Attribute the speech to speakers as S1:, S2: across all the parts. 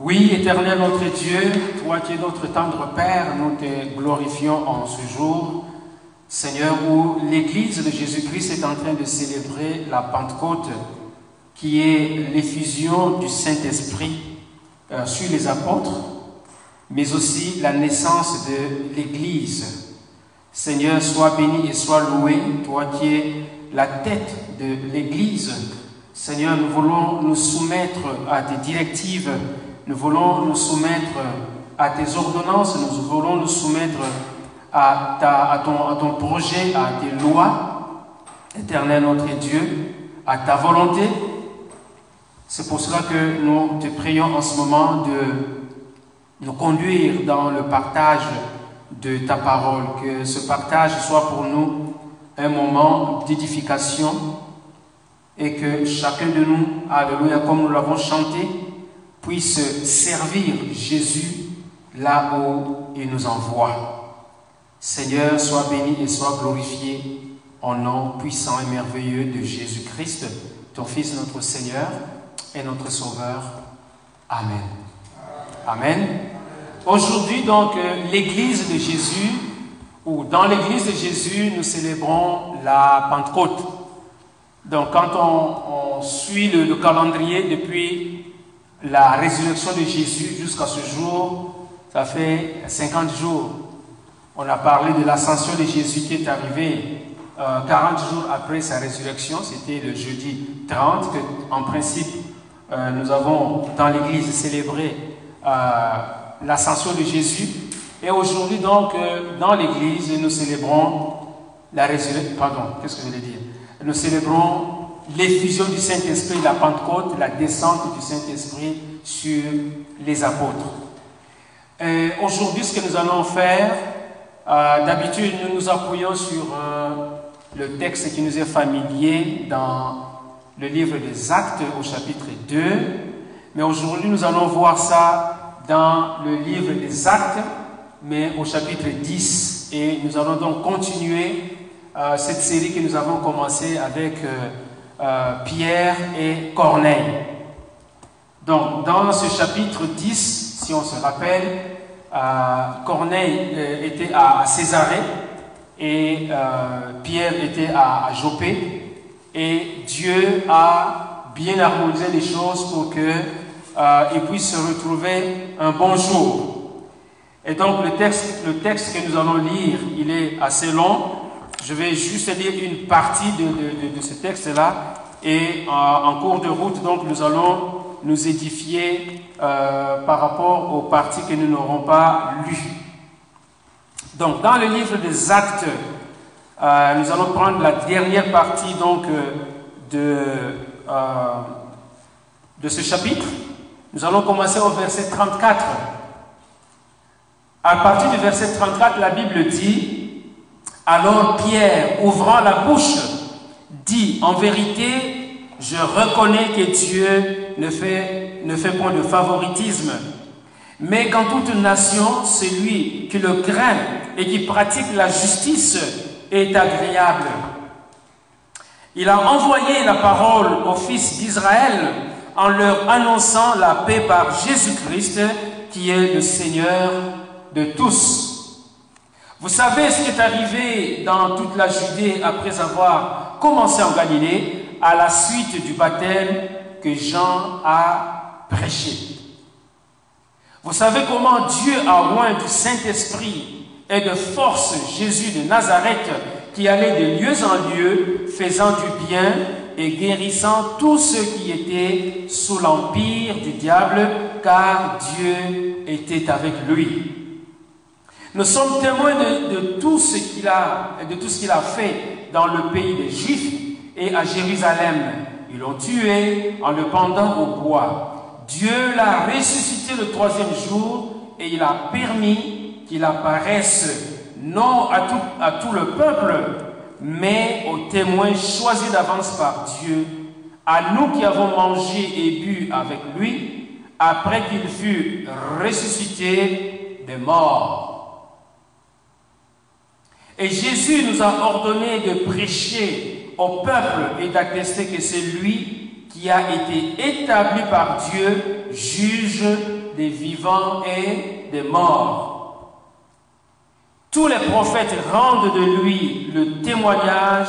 S1: Oui, éternel notre Dieu, toi qui es notre tendre Père, nous te glorifions en ce jour, Seigneur, où l'Église de Jésus-Christ est en train de célébrer la Pentecôte, qui est l'effusion du Saint-Esprit euh, sur les apôtres, mais aussi la naissance de l'Église. Seigneur, sois béni et sois loué, toi qui es la tête de l'Église. Seigneur, nous voulons nous soumettre à tes directives, nous voulons nous soumettre à tes ordonnances, nous voulons nous soumettre à, à, ton, à ton projet, à tes lois, éternel notre Dieu, à ta volonté. C'est pour cela que nous te prions en ce moment de nous conduire dans le partage de ta parole, que ce partage soit pour nous un moment d'édification et que chacun de nous, alléluia, comme nous l'avons chanté, puisse servir Jésus là où il nous envoie. Seigneur, sois béni et sois glorifié en nom puissant et merveilleux de Jésus-Christ, ton Fils, notre Seigneur et notre Sauveur. Amen. Amen. Aujourd'hui, donc, l'église de Jésus, ou dans l'église de Jésus, nous célébrons la Pentecôte. Donc, quand on, suit le, calendrier depuis la résurrection de Jésus jusqu'à ce jour, ça fait 50 jours. On a parlé de l'ascension de Jésus qui est arrivée 40 euh, jours après sa résurrection, c'était le jeudi 30, que en principe euh, nous avons dans l'église célébré. Euh, l'ascension de Jésus. Et aujourd'hui, donc, dans l'Église, nous célébrons la résurrection. Pardon, qu'est-ce que je voulais dire? Nous célébrons l'effusion du Saint-Esprit, la Pentecôte, la descente du Saint-Esprit sur les apôtres. Aujourd'hui, ce que nous allons faire, euh, d'habitude, nous nous appuyons sur euh, le texte qui nous est familier dans le livre des Actes au chapitre 2. Mais aujourd'hui, nous allons voir ça dans le livre des Actes, mais au chapitre 10. Et nous allons donc continuer euh, cette série que nous avons commencé avec euh, euh, Pierre et Corneille. Donc, dans ce chapitre 10, si on se rappelle, Corneille était à, Césarée et Pierre était à, à Jopé. Et Dieu a bien harmonisé les choses pour que euh, et puisse se retrouver un bon jour. Et donc le texte, le texte que nous allons lire, il est assez long. Je vais juste lire une partie de, de, ce texte-là. Et euh, en cours de route, donc, nous allons nous édifier euh, par rapport aux parties que nous n'aurons pas lues. Donc, dans le livre des Actes, nous allons prendre la dernière partie donc, de, de ce chapitre. Nous allons commencer au verset 34. À partir du verset 34, la Bible dit, alors Pierre, ouvrant la bouche, dit, en vérité, je reconnais que Dieu ne fait, point de favoritisme, mais qu'en toute nation, celui qui le craint et qui pratique la justice est agréable. Il a envoyé la parole aux fils d'Israël en leur annonçant la paix par Jésus-Christ, qui est le Seigneur de tous. Vous savez ce qui est arrivé dans toute la Judée après avoir commencé en Galilée à la suite du baptême que Jean a prêché. Vous savez comment Dieu a loin du Saint-Esprit et de force Jésus de Nazareth qui allait de lieu en lieu faisant du bien et guérissant tous ceux qui étaient sous l'empire du diable, car Dieu était avec lui. Nous sommes témoins de, tout ce qu'il a, de tout ce qu'il a fait dans le pays des Juifs et à Jérusalem. Ils l'ont tué en le pendant au bois. Dieu l'a ressuscité le troisième jour et il a permis qu'il apparaisse non à tout, à tout le peuple, mais aux témoins choisis d'avance par Dieu, à nous qui avons mangé et bu avec lui, après qu'il fut ressuscité des morts. Et Jésus nous a ordonné de prêcher au peuple et d'attester que c'est lui qui a été établi par Dieu juge des vivants et des morts. Tous les prophètes rendent de lui le témoignage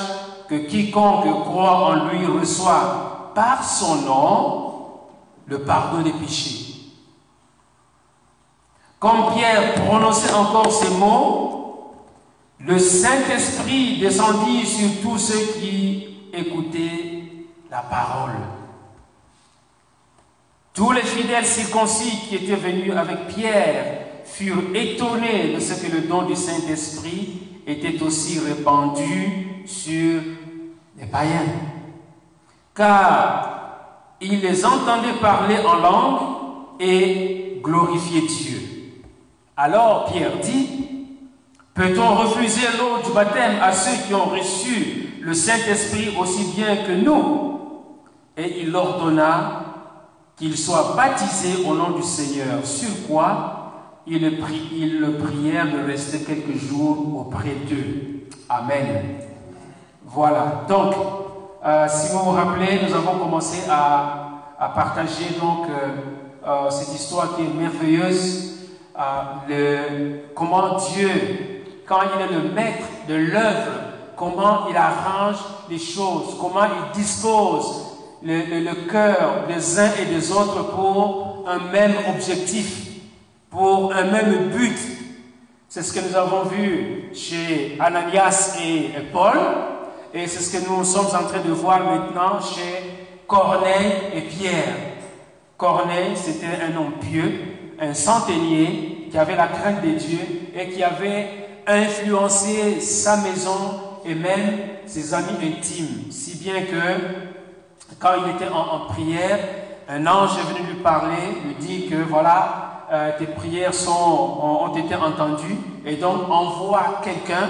S1: que quiconque croit en lui reçoit par son nom le pardon des péchés. Comme Pierre prononçait encore ces mots, le Saint-Esprit descendit sur tous ceux qui écoutaient la parole. Tous les fidèles circoncis qui étaient venus avec Pierre furent étonnés de ce que le don du Saint-Esprit était aussi répandu sur les païens. Car ils les entendaient parler en langue et glorifier Dieu. Alors Pierre dit, peut-on refuser l'eau du baptême à ceux qui ont reçu le Saint-Esprit aussi bien que nous? Et il ordonna qu'ils soient baptisés au nom du Seigneur, sur quoi ils le, prièrent de rester quelques jours auprès d'eux. Amen. Voilà. Donc, euh, si vous vous rappelez, nous avons commencé à, partager donc euh, euh, cette histoire qui est merveilleuse, le, comment Dieu, quand il est le maître de l'œuvre, comment il arrange les choses, comment il dispose le, cœur des uns et des autres pour un même objectif pour un même but. C'est ce que nous avons vu chez Ananias et Paul, et c'est ce que nous sommes en train de voir maintenant chez Corneille et Pierre. Corneille, c'était un homme pieux, un centenier qui avait la crainte de Dieu et qui avait influencé sa maison et même ses amis intimes, si bien que quand il était en, en prière, un ange est venu lui parler, lui dit que voilà, euh, tes prières sont, ont, été entendues et donc envoie quelqu'un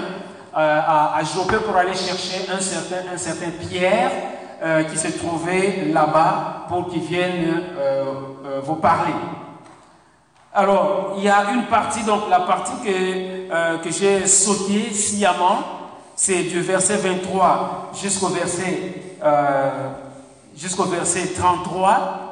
S1: euh, à, à, Jopé pour aller chercher un certain, un certain Pierre euh, qui se trouvait là-bas pour qu'il vienne vous parler. Alors, il y a une partie, donc la partie que, que j'ai sautée sciemment, c'est du verset 23 jusqu'au verset, jusqu'au verset 33.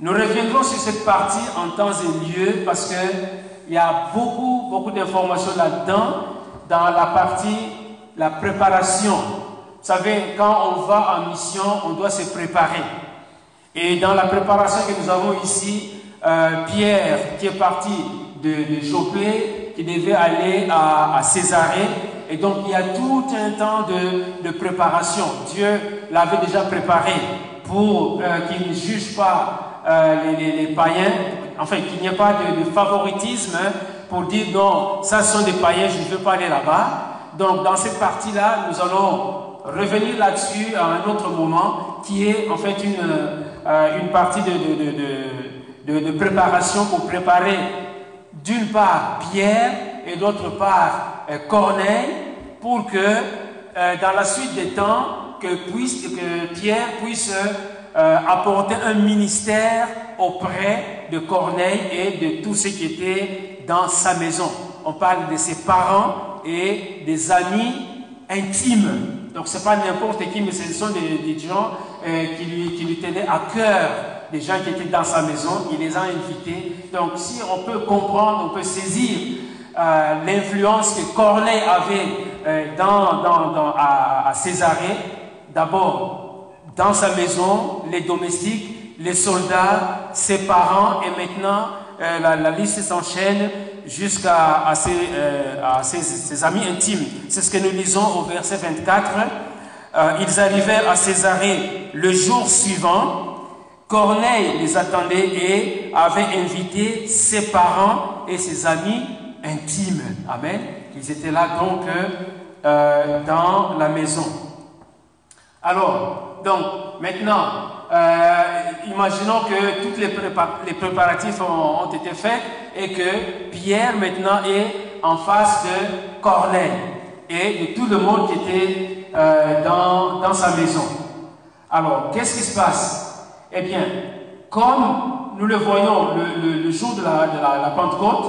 S1: Nous reviendrons sur cette partie en temps et lieu parce qu'il y a beaucoup, beaucoup d'informations là-dedans dans la partie, la préparation. Vous savez, quand on va en mission, on doit se préparer. Et dans la préparation que nous avons ici, euh, Pierre, qui est parti de, de qui devait aller à, Césarée, et donc il y a tout un temps de, de préparation. Dieu l'avait déjà préparé pour euh, qu'il ne juge pas euh, les, païens, enfin qu'il n'y ait pas de, favoritisme pour dire non, ça sont des païens, je ne veux pas aller là-bas. Donc dans cette partie-là, nous allons revenir là-dessus à un autre moment qui est en fait une, euh, une partie de, de, de, préparation pour préparer d'une part Pierre et d'autre part euh, Corneille pour que dans la suite des temps, que, puisse, que Pierre puisse euh, apporter un ministère auprès de Corneille et de tous ceux qui étaient dans sa maison. On parle de ses parents et des amis intimes. Donc ce n'est pas n'importe qui, mais ce sont des, gens euh, qui, lui, qui lui tenaient à cœur, des gens qui étaient dans sa maison, il les a invités. Donc si on peut comprendre, on peut saisir euh, l'influence que Corneille avait dans, dans, à, Césarée, d'abord dans sa maison, les domestiques, les soldats, ses parents, et maintenant euh, la, liste s'enchaîne jusqu'à euh, ses, amis intimes. C'est ce que nous lisons au verset 24. Euh, ils arrivèrent à Césarée le jour suivant. Corneille les attendait et avait invité ses parents et ses amis intimes. Amen. Ils étaient là donc dans la maison. Alors, donc, maintenant, euh, imaginons que tous les, préparatifs ont, été faits et que Pierre maintenant est en face de Corneille et de tout le monde qui était euh, dans, sa maison. Alors, qu'est-ce qui se passe? Eh bien, comme nous le voyons le, jour de la, Pentecôte,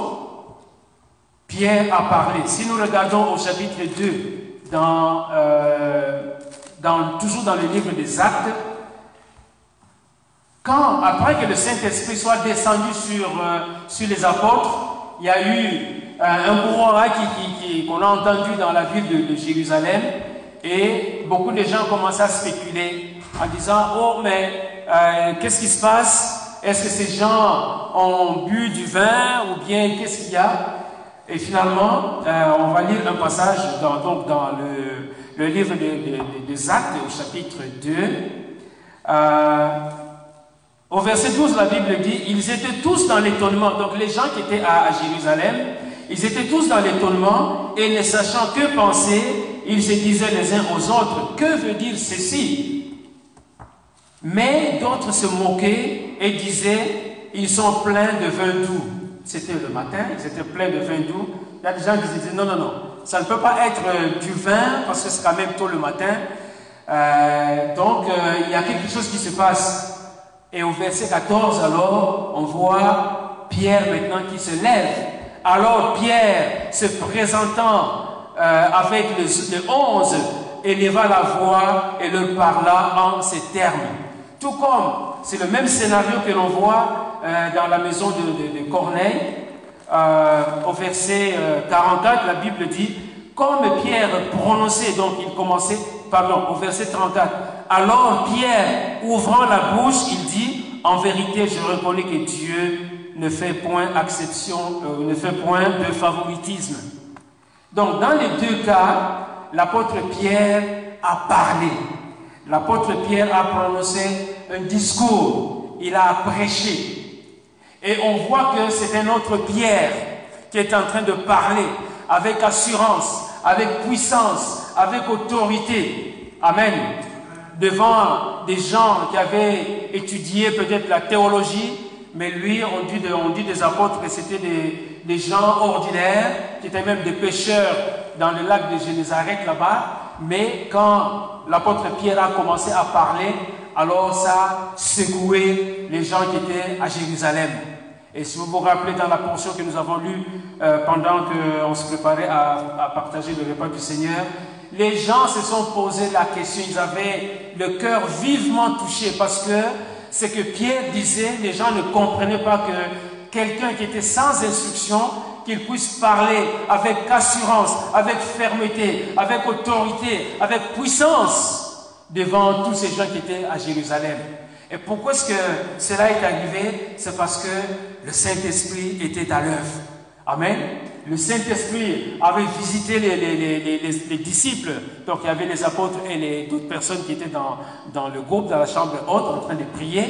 S1: Pierre a parlé. Si nous regardons au chapitre 2, dans euh, toujours dans le livre des actes, Quand, après que le Saint-Esprit soit descendu sur, euh, les apôtres, il y a eu euh, un brouhaha qu'on a entendu dans la ville de, de Jérusalem et beaucoup de gens commencé à spéculer en disant Oh, mais euh, qu'est-ce qui se passe? Est-ce que ces gens ont bu du vin ou bien qu'est-ce qu'il y a? Et finalement, on va lire un passage dans, donc, dans le, le livre des Actes, au chapitre 2. Au verset 12, la Bible dit, ils étaient tous dans l'étonnement. Donc les gens qui étaient à, Jérusalem, ils étaient tous dans l'étonnement et ne sachant que penser, ils se disaient les uns aux autres, que veut dire ceci? Mais d'autres se moquaient et disaient, ils sont pleins de vin doux. C'était le matin, ils étaient pleins de vin doux. Il y a gens disaient, non, non, non, ça ne peut pas être euh, du vin parce que c'est quand même tôt le matin. Euh, donc euh, il y a quelque chose qui se passe. Et au verset 14, alors, on voit Pierre maintenant qui se lève. Alors Pierre, se présentant avec les, les onze, éleva la voix et leur parla en ces termes. Tout comme c'est le même scénario que l'on voit euh, dans la maison de, Corneille. Euh, au verset 44, la Bible dit, comme Pierre prononçait, donc il commençait, pardon, au verset 34, alors Pierre, ouvrant la bouche, il dit, en vérité, je reconnais que Dieu ne fait point exception, euh, ne fait point de favoritisme. Donc, dans les deux cas, l'apôtre Pierre a parlé. L'apôtre Pierre a prononcé un discours. Il a prêché. Et on voit que c'est un autre Pierre qui est en train de parler avec assurance, avec puissance, avec autorité. Amen devant des gens qui avaient étudié peut-être la théologie, mais lui, on dit, dit des apôtres que c'était des, des, gens ordinaires, qui étaient même des pêcheurs dans le lac de Génézareth là-bas. Mais quand l'apôtre Pierre a commencé à parler, alors ça a secoué les gens qui étaient à Jérusalem. Et si vous vous rappelez dans la portion que nous avons lue euh, pendant qu'on se préparait à, partager le repas du Seigneur, les gens se sont posé la question, ils avaient le cœur vivement touché parce que ce que Pierre disait, les gens ne comprenaient pas que quelqu'un qui était sans instruction, qu'il puisse parler avec assurance, avec fermeté, avec autorité, avec puissance devant tous ces gens qui étaient à Jérusalem. Et pourquoi est-ce que cela est arrivé? C'est parce que le Saint-Esprit était à l'œuvre. Amen le Saint-Esprit avait visité les, disciples, donc il y avait les apôtres et les d'autres personnes qui étaient dans, le groupe, dans la chambre haute, en train de prier.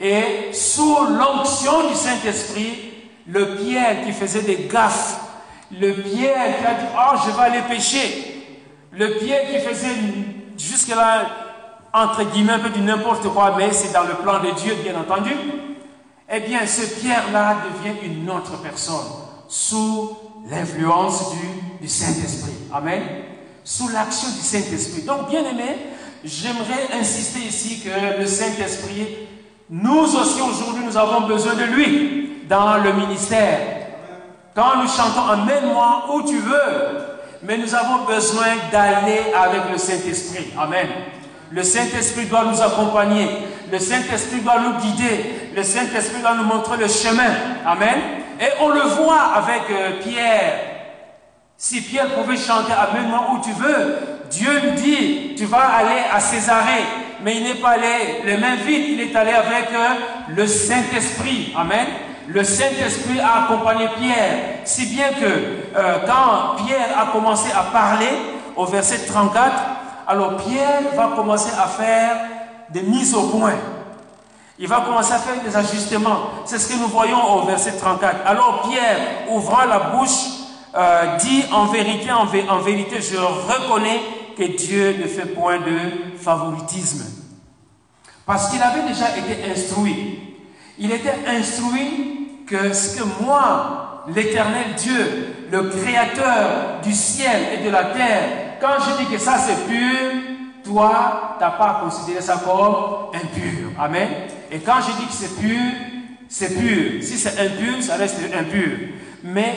S1: Et sous l'onction du Saint-Esprit, le Pierre qui faisait des gaffes, le Pierre qui a dit, oh, je vais aller pécher, le Pierre qui faisait jusque-là, entre guillemets, un peu du n'importe quoi, mais c'est dans le plan de Dieu, bien entendu, eh bien, ce Pierre-là devient une autre personne, sous l'influence du, Saint-Esprit. Amen. Sous l'action du Saint-Esprit. Donc, bien aimé, j'aimerais insister ici que le Saint-Esprit, nous aussi aujourd'hui, nous avons besoin de lui dans le ministère. Quand nous chantons Amène-moi où tu veux, mais nous avons besoin d'aller avec le Saint-Esprit. Amen. Le Saint-Esprit doit nous accompagner. Le Saint-Esprit doit nous guider. Le Saint-Esprit doit nous montrer le chemin. Amen. Et on le voit avec euh, Pierre. Si Pierre pouvait chanter Amène-moi où tu veux, Dieu lui dit Tu vas aller à Césarée. Mais il n'est pas allé les mains vides, il est allé avec euh, le Saint-Esprit. Amen. Le Saint-Esprit a accompagné Pierre. Si bien que euh, quand Pierre a commencé à parler, au verset 34, alors Pierre va commencer à faire des mises au point. Il va commencer à faire des ajustements. C'est ce que nous voyons au verset 34. Alors Pierre, ouvrant la bouche, euh, dit en vérité, en, en vérité, je reconnais que Dieu ne fait point de favoritisme. Parce qu'il avait déjà été instruit. Il était instruit que ce que moi, l'éternel Dieu, le créateur du ciel et de la terre, quand je dis que ça c'est pur, toi, tu n'as pas considéré ça comme impur. Amen. Et quand je dis que c'est pur, c'est pur. Si c'est impur, ça reste impur. Mais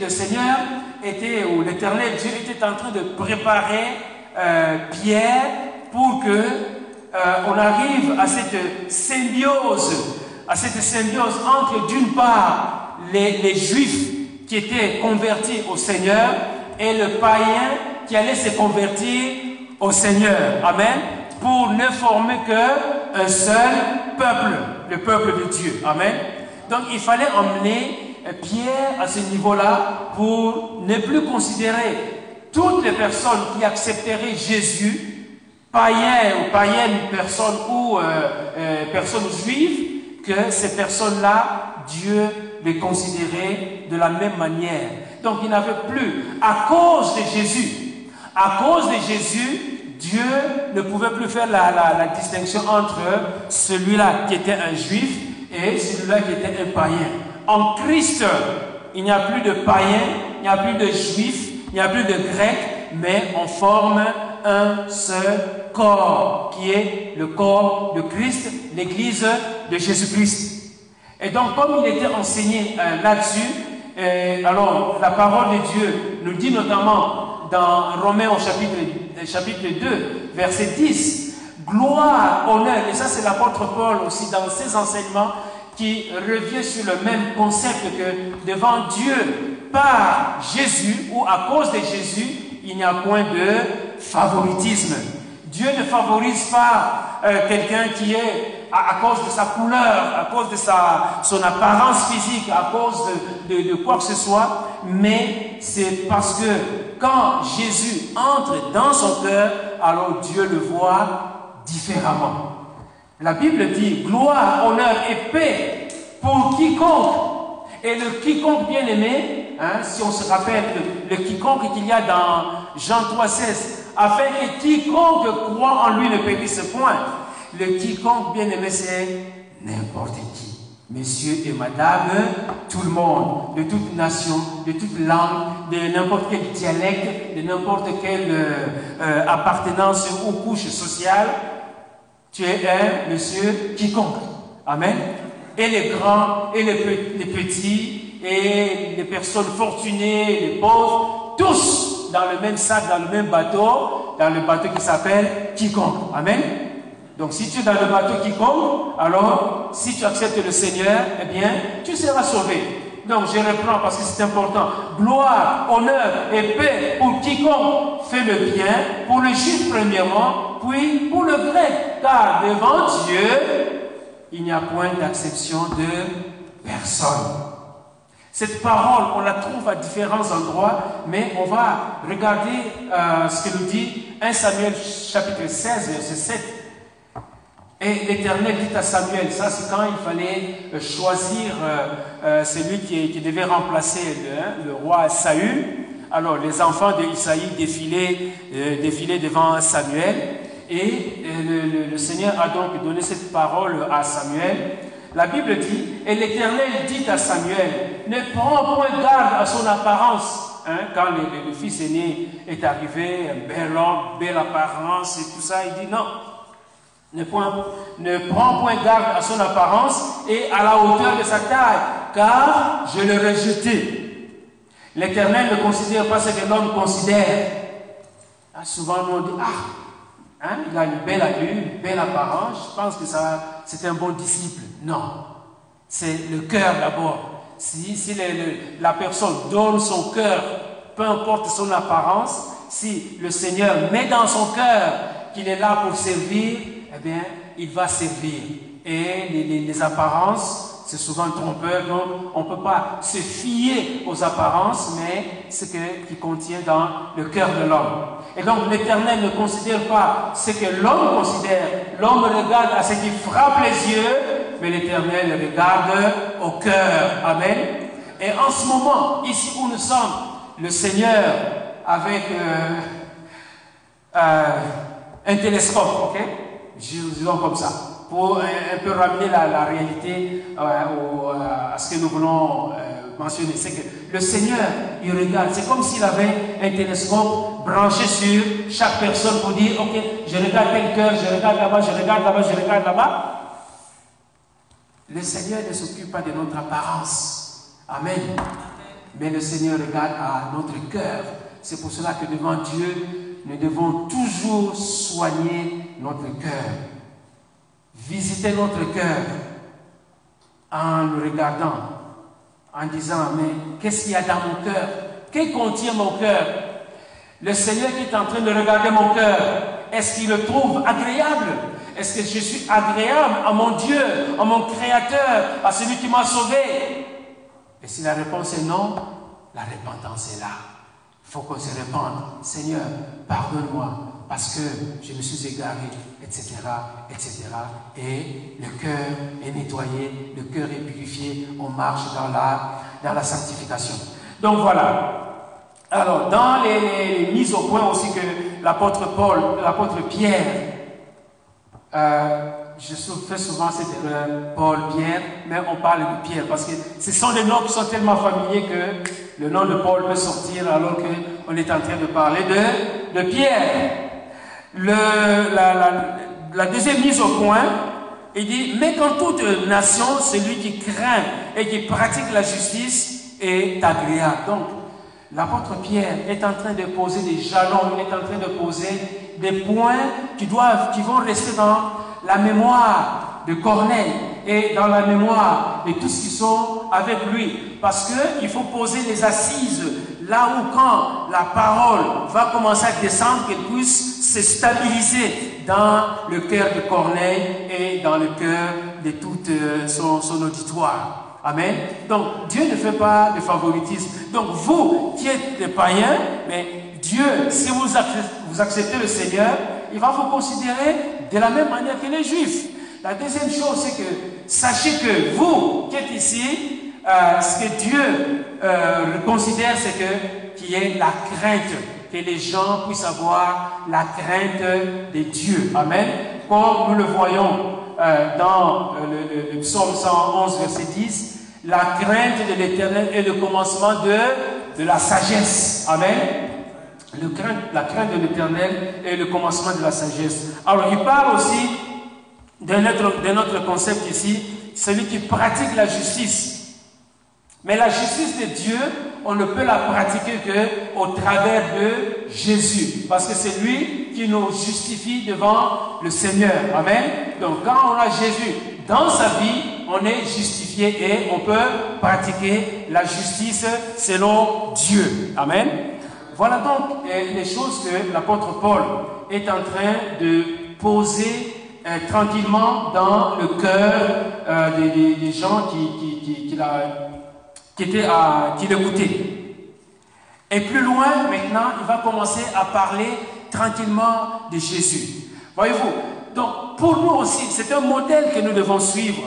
S1: le Seigneur était, ou l'Éternel Dieu était en train de préparer euh, Pierre pour que on arrive à cette symbiose, à cette symbiose entre d'une part les, juifs qui étaient convertis au Seigneur et le païen qui allait se convertir au Seigneur. Amen. Pour ne former qu'un seul peuple, le peuple de Dieu. Amen. Donc il fallait emmener Pierre à ce niveau-là pour ne plus considérer toutes les personnes qui accepteraient Jésus, païens ou païennes personnes ou euh, euh, personnes juives, que ces personnes-là, Dieu les considérait de la même manière. Donc il n'avait plus, à cause de Jésus, à cause de Jésus, Dieu ne pouvait plus faire la, distinction entre celui-là qui était un juif et celui-là qui était un païen. En Christ, il n'y a plus de païens, il n'y a plus de juifs, il n'y a plus de grecs, mais on forme un seul corps, qui est le corps de Christ, l'Église de Jésus-Christ. Et donc, comme il était enseigné euh, là-dessus, euh, alors la parole de Dieu nous dit notamment dans Romains au chapitre, chapitre 2, verset 10, gloire, honneur, et ça c'est l'apôtre Paul aussi dans ses enseignements, qui revient sur le même concept que devant Dieu, par Jésus ou à cause de Jésus, il n'y a point de favoritisme. Dieu ne favorise pas euh, quelqu'un qui est à, cause de sa couleur, à cause de son apparence physique, à cause de, de, quoi que ce soit, mais c'est parce que quand Jésus entre dans son cœur, alors Dieu le voit différemment. La Bible dit gloire, honneur et paix pour quiconque. Et le quiconque bien aimé, hein, si on se rappelle le, le quiconque qu'il y a dans Jean 3,16, afin que quiconque croit en lui ne périsse point. Le quiconque bien aimé, c'est n'importe qui. Messieurs et madame, tout le monde, de toute nation, de toute langue, de n'importe quel dialecte, de n'importe quelle euh, appartenance ou couche sociale, tu es un monsieur quiconque. Amen. Et les grands, et les petits, et les personnes fortunées, les pauvres, tous dans le même sac, dans le même bateau, dans le bateau qui s'appelle quiconque. Amen. Donc si tu es dans le bateau quiconque, alors si tu acceptes le Seigneur, eh bien, tu seras sauvé. Donc je reprends parce que c'est important. Gloire, honneur et paix pour quiconque fait le bien, pour le juif premièrement, puis pour le grec. Car devant Dieu, il n'y a point d'acception de personne. Cette parole, on la trouve à différents endroits, mais on va regarder euh, ce que nous dit 1 Samuel chapitre 16, verset 7. Et l'Éternel dit à Samuel, ça c'est quand il fallait euh, choisir euh, euh, celui qui, devait remplacer le, hein, le, roi Saül. Alors les enfants d'Isaïe défilaient, euh, défilaient devant Samuel et le, Seigneur a donc donné cette parole à Samuel. La Bible dit, et l'Éternel dit à Samuel, ne prends point garde à son apparence. Hein, quand le, le, fils aîné est arrivé, bel homme, belle apparence et tout ça, il dit non, ne, point, ne prend point garde à son apparence et à la hauteur de sa taille, car je l'ai rejeté. L'Éternel ne considère pas ce que l'homme considère. Ah, souvent, on dit, ah, hein, il a une belle allure, une belle apparence, je pense que c'est un bon disciple. Non, c'est le cœur d'abord. Si, si la personne donne son cœur, peu importe son apparence, si le Seigneur met dans son cœur qu'il est là pour servir, eh bien, il va servir. Et les apparences, c'est souvent trompeur, donc on ne peut pas se fier aux apparences, mais ce que, qui contient dans le cœur de l'homme. Et donc l'Éternel ne considère pas ce que l'homme considère. L'homme regarde à ce qui frappe les yeux, mais l'Éternel regarde au cœur. Amen. Et en ce moment, ici où nous sommes, le Seigneur, avec euh, euh, un télescope, ok? Disons comme ça, pour un, peu ramener la, réalité euh, à ce que nous voulons mentionner. C'est que le Seigneur, il regarde, c'est comme s'il avait un télescope branché sur chaque personne pour dire, ok, je regarde tel cœur, je regarde là-bas, je regarde là-bas, je regarde là-bas. Le Seigneur ne s'occupe pas de notre apparence. Amen. Mais le Seigneur regarde à notre cœur. C'est pour cela que devant Dieu, nous devons toujours soigner notre cœur. visiter notre cœur en le regardant, en disant, mais qu'est-ce qu'il y a dans mon cœur? Qu'est-ce contient mon cœur? Le Seigneur qui est en train de regarder mon cœur, est-ce qu'il le trouve agréable? Est-ce que je suis agréable à mon Dieu, à mon Créateur, à celui qui m'a sauvé? Et si la réponse est non, la repentance est là. Il faut qu'on se répande. Seigneur, pardonne-moi parce que je me suis égaré, etc., etc. Et le cœur est nettoyé, le cœur est purifié, on marche dans la, dans la sanctification. Donc voilà. Alors, dans les, mises au point aussi que l'apôtre Paul, l'apôtre Pierre, euh, je fais souvent cette erreur, Paul, Pierre, mais on parle de Pierre parce que ce sont des noms qui sont tellement familiers que le nom de Paul peut sortir alors qu'on est en train de parler de, de Pierre. La, deuxième mise au point, il dit, mais quand toute nation, celui qui craint et qui pratique la justice est agréable. Donc, l'apôtre Pierre est en train de poser des jalons, il est en train de poser des points qui, doivent, qui vont rester dans la mémoire de Corneille et dans la mémoire de tous ceux qui sont avec lui. Parce qu'il faut poser les assises là où quand la parole va commencer à descendre, qu'elle puisse se stabiliser dans le cœur de Corneille et dans le cœur de tout euh, son, son auditoire. Amen. Donc Dieu ne fait pas de favoritisme. Donc vous qui êtes des païens, mais Dieu, si vous vous acceptez le Seigneur, il va vous considérer de la même manière que les Juifs. La deuxième chose, c'est que sachez que vous qui êtes ici, euh, ce que Dieu euh, considère, c'est que qu'il y ait la crainte, que les gens puissent avoir la crainte de Dieu. Amen. Comme nous le voyons euh, dans le, le, psaume 111, verset 10, la crainte de l'éternel est le commencement de, de la sagesse. Amen. La crainte de l'éternel est le commencement de la sagesse. Alors, il parle aussi d'un autre, autre concept ici, celui qui pratique la justice. Mais la justice de Dieu, on ne peut la pratiquer que au travers de Jésus. Parce que c'est lui qui nous justifie devant le Seigneur. Amen. Donc quand on a Jésus dans sa vie, on est justifié et on peut pratiquer la justice selon Dieu. Amen. Voilà donc euh, les choses que l'apôtre Paul est en train de poser euh, tranquillement dans le cœur euh, des, gens qui, qui, qui, étaient qui l'écoutaient. Et plus loin, maintenant, il va commencer à parler tranquillement de Jésus. Voyez-vous, donc pour nous aussi, c'est un modèle que nous devons suivre.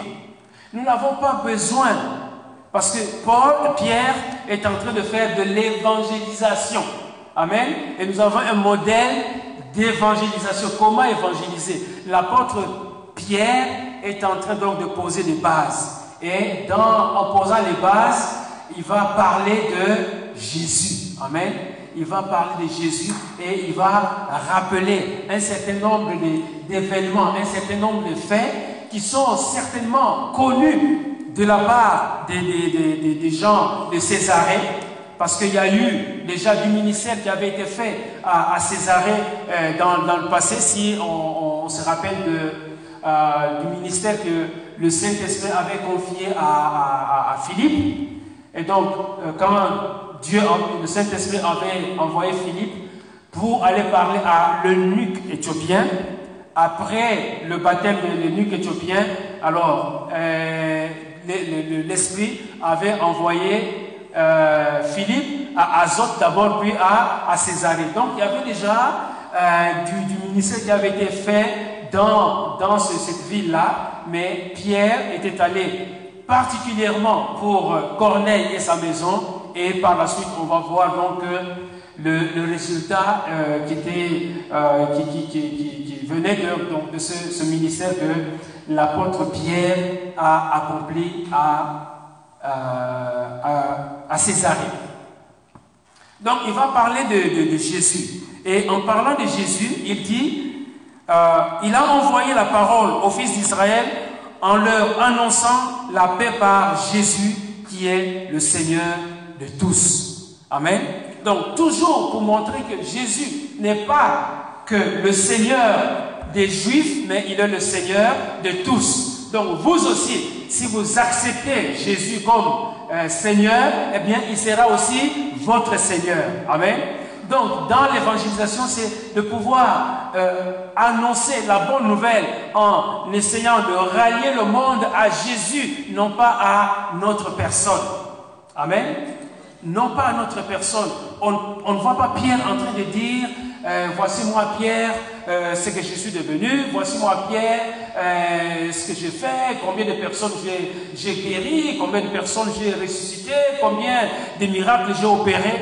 S1: Nous n'avons pas besoin parce que Paul, Pierre est en train de faire de l'évangélisation. Amen. Et nous avons un modèle d'évangélisation. Comment évangéliser? L'apôtre Pierre est en train donc de poser des bases. Et en posant les bases, il va parler de Jésus. Amen. Il va parler de Jésus et il va rappeler un certain nombre d'événements, un certain nombre de faits qui sont certainement connus de la part des, gens de Césarée, parce qu'il y a eu déjà du ministère qui avait été fait à, Césarée euh, dans, le passé, si on, se rappelle euh, du ministère que le Saint-Esprit avait confié à, Philippe. Et donc, euh, quand Dieu, le Saint-Esprit avait envoyé Philippe pour aller parler à l'eunuque éthiopien, après le baptême de l'eunuque éthiopien, alors l'Esprit avait envoyé euh, Philippe à Azote d'abord, puis à, à Césarée. Donc il y avait déjà euh, du, ministère qui avait été fait dans, cette ville-là, mais Pierre était allé particulièrement pour Corneille et sa maison, et par la suite on va voir donc le, résultat euh, qui, venait de, de ce, ministère que l'apôtre Pierre a accompli à, Césarée. Donc il va parler de, Jésus. Et en parlant de Jésus, il dit, euh, il a envoyé la parole aux fils d'Israël en leur annonçant la paix par Jésus qui est le Seigneur de tous. Amen. Donc toujours pour montrer que Jésus n'est pas que le Seigneur des Juifs, mais il est le Seigneur de tous. Donc vous aussi, si vous acceptez Jésus comme euh, Seigneur, eh bien, il sera aussi votre Seigneur. Amen. Donc, dans l'évangélisation, c'est de pouvoir euh, annoncer la bonne nouvelle en essayant de rallier le monde à Jésus, non pas à notre personne. Amen. Non pas à notre personne. On, ne voit pas Pierre en train de dire, euh, voici moi Pierre, euh, ce que je suis devenu, voici moi Pierre, euh, ce que j'ai fait, combien de personnes j'ai guéri, combien de personnes j'ai ressuscité, combien de miracles j'ai opéré.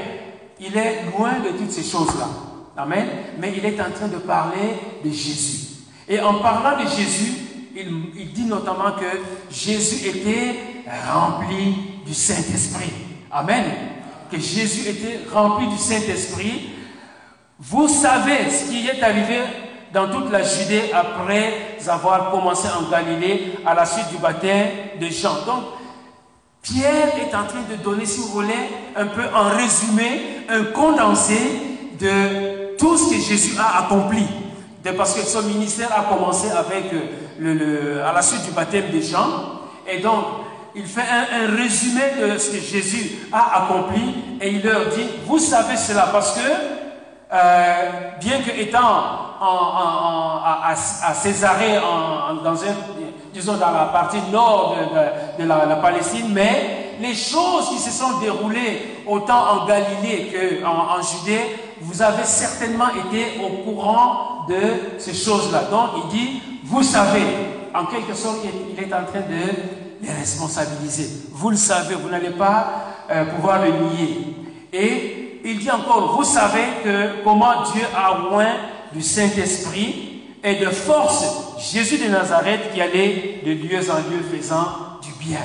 S1: Il est loin de toutes ces choses-là. Amen. Mais il est en train de parler de Jésus. Et en parlant de Jésus, il dit notamment que Jésus était rempli du Saint-Esprit. Amen. Que Jésus était rempli du Saint-Esprit vous savez ce qui est arrivé dans toute la Judée après avoir commencé en Galilée à la suite du baptême de Jean. Donc, Pierre est en train de donner, si vous voulez, un peu en résumé, un condensé de tout ce que Jésus a accompli. Parce que son ministère a commencé avec euh, le, à la suite du baptême de Jean. Et donc, il fait un, résumé de ce que Jésus a accompli et il leur dit, vous savez cela parce que euh, bien que étant à, Césarée, dans, un, disons dans la partie nord de, la, Palestine, mais les choses qui se sont déroulées autant en Galilée qu'en en Judée, vous avez certainement été au courant de ces choses-là. Donc il dit, vous savez, en quelque sorte, il est en train de les responsabiliser. Vous le savez, vous n'allez pas euh, pouvoir le nier. Et il dit encore, vous savez que comment Dieu a oint du Saint-Esprit et de force Jésus de Nazareth qui allait de lieu en lieu faisant du bien.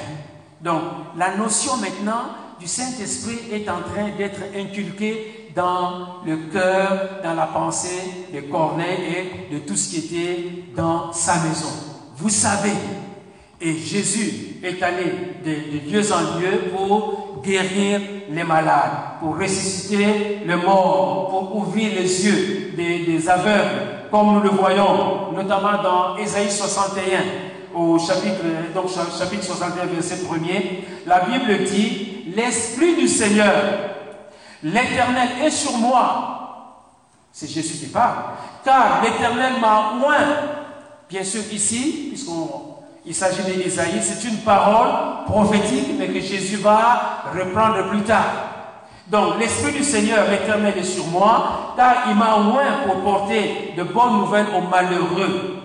S1: Donc la notion maintenant du Saint-Esprit est en train d'être inculquée dans le cœur, dans la pensée de Corneille et de tout ce qui était dans sa maison. Vous savez, et Jésus est allé de, de lieu en lieu pour guérir les malades, pour ressusciter les morts, pour ouvrir les yeux des, aveugles, comme nous le voyons notamment dans Ésaïe 61, au chapitre, donc chapitre 61, verset 1er. La Bible dit, l'Esprit du Seigneur, l'Éternel est sur moi. C'est Jésus qui parle. Car l'Éternel m'a oint. Bien sûr, ici, puisqu'on il s'agit d'Ésaïe, c'est une parole prophétique, mais que Jésus va reprendre plus tard. Donc, l'Esprit du Seigneur, l'Éternel, est sur moi, car il m'a oint pour porter de bonnes nouvelles aux malheureux.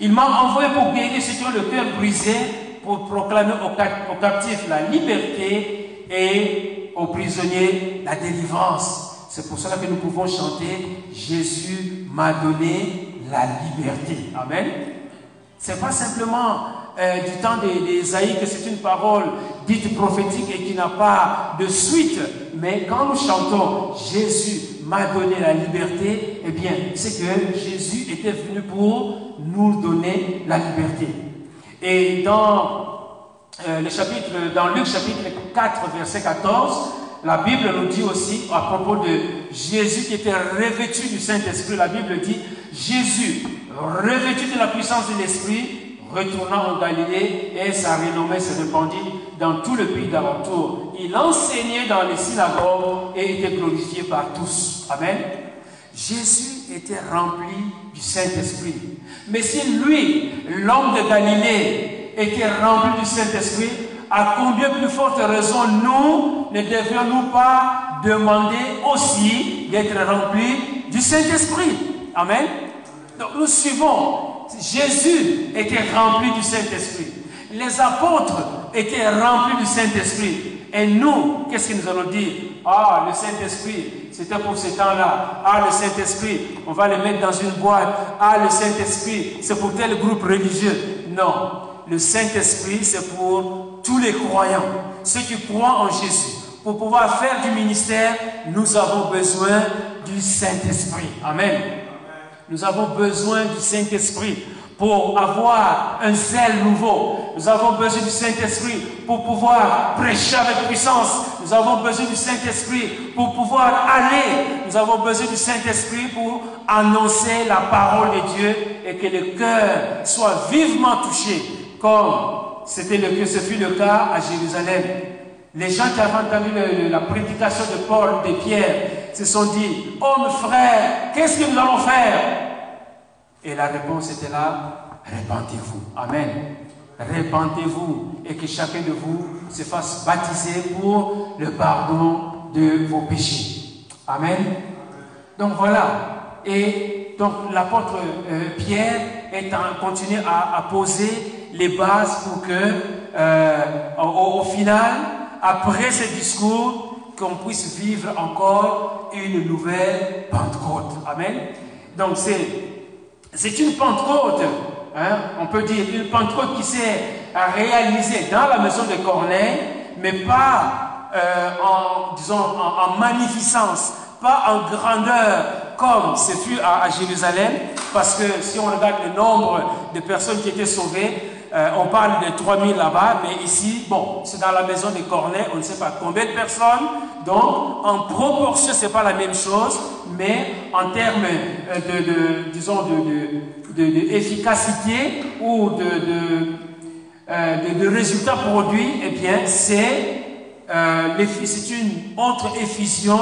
S1: Il m'a envoyé pour guérir ceux qui ont le cœur brisé, pour proclamer aux captifs la liberté et aux prisonniers la délivrance. C'est pour cela que nous pouvons chanter Jésus m'a donné la liberté. Amen. C'est pas simplement euh, du temps d'Ésaïe que c'est une parole dite prophétique et qui n'a pas de suite. Mais quand nous chantons Jésus m'a donné la liberté, eh bien, c'est que Jésus était venu pour nous donner la liberté. Et dans euh, le chapitre, dans Luc chapitre 4, verset 14, la Bible nous dit aussi, à propos de Jésus qui était revêtu du Saint-Esprit, la Bible dit, Jésus, revêtu de la puissance de l'Esprit, retournant en Galilée et sa renommée se répandit dans tout le pays d'alentour. Il enseignait dans les synagogues et était glorifié par tous. Amen. Jésus était rempli du Saint-Esprit. Mais si lui, l'homme de Galilée, était rempli du Saint-Esprit, à combien plus forte raison nous ne devions-nous pas demander aussi d'être remplis du Saint-Esprit? Amen. Donc nous suivons. Jésus était rempli du Saint-Esprit. Les apôtres étaient remplis du Saint-Esprit. Et nous, qu'est-ce que nous allons dire? Ah, le Saint-Esprit, c'était pour ce temps-là. Ah, le Saint-Esprit, on va le mettre dans une boîte. Ah, le Saint-Esprit, c'est pour tel groupe religieux. Non, le Saint-Esprit, c'est pour tous les croyants, ceux qui croient en Jésus. Pour pouvoir faire du ministère, nous avons besoin du Saint-Esprit. Amen. Nous avons besoin du Saint-Esprit pour avoir un zèle nouveau. Nous avons besoin du Saint-Esprit pour pouvoir prêcher avec puissance. Nous avons besoin du Saint-Esprit pour pouvoir aller. Nous avons besoin du Saint-Esprit pour annoncer la parole de Dieu et que le cœur soit vivement touché, comme c'était le, ce fut le cas à Jérusalem. Les gens qui avaient entendu la prédication de Paul, de Pierre, se sont dit, hommes frères, qu'est-ce que nous allons faire? Et la réponse était là, répentez-vous. Amen. Répentez-vous et que chacun de vous se fasse baptiser pour le pardon de vos péchés. Amen. Donc voilà. Et donc l'apôtre euh, Pierre est en continué à, poser les bases pour que euh, au, final, après ce discours, qu'on puisse vivre encore une nouvelle Pentecôte. Amen. Donc c'est, une Pentecôte, hein, on peut dire une Pentecôte qui s'est réalisée dans la maison de Corneille, mais pas euh, en, disons, en, magnificence, pas en grandeur comme ce fut à Jérusalem, parce que si on regarde le nombre de personnes qui étaient sauvées, euh, on parle de 3000 là-bas, mais ici, bon, c'est dans la maison de Cornet, on ne sait pas combien de personnes. Donc, en proportion, ce n'est pas la même chose, mais en termes euh, de, disons, de, de, ou de, euh, résultats produits, eh bien, c'est c'est une autre effusion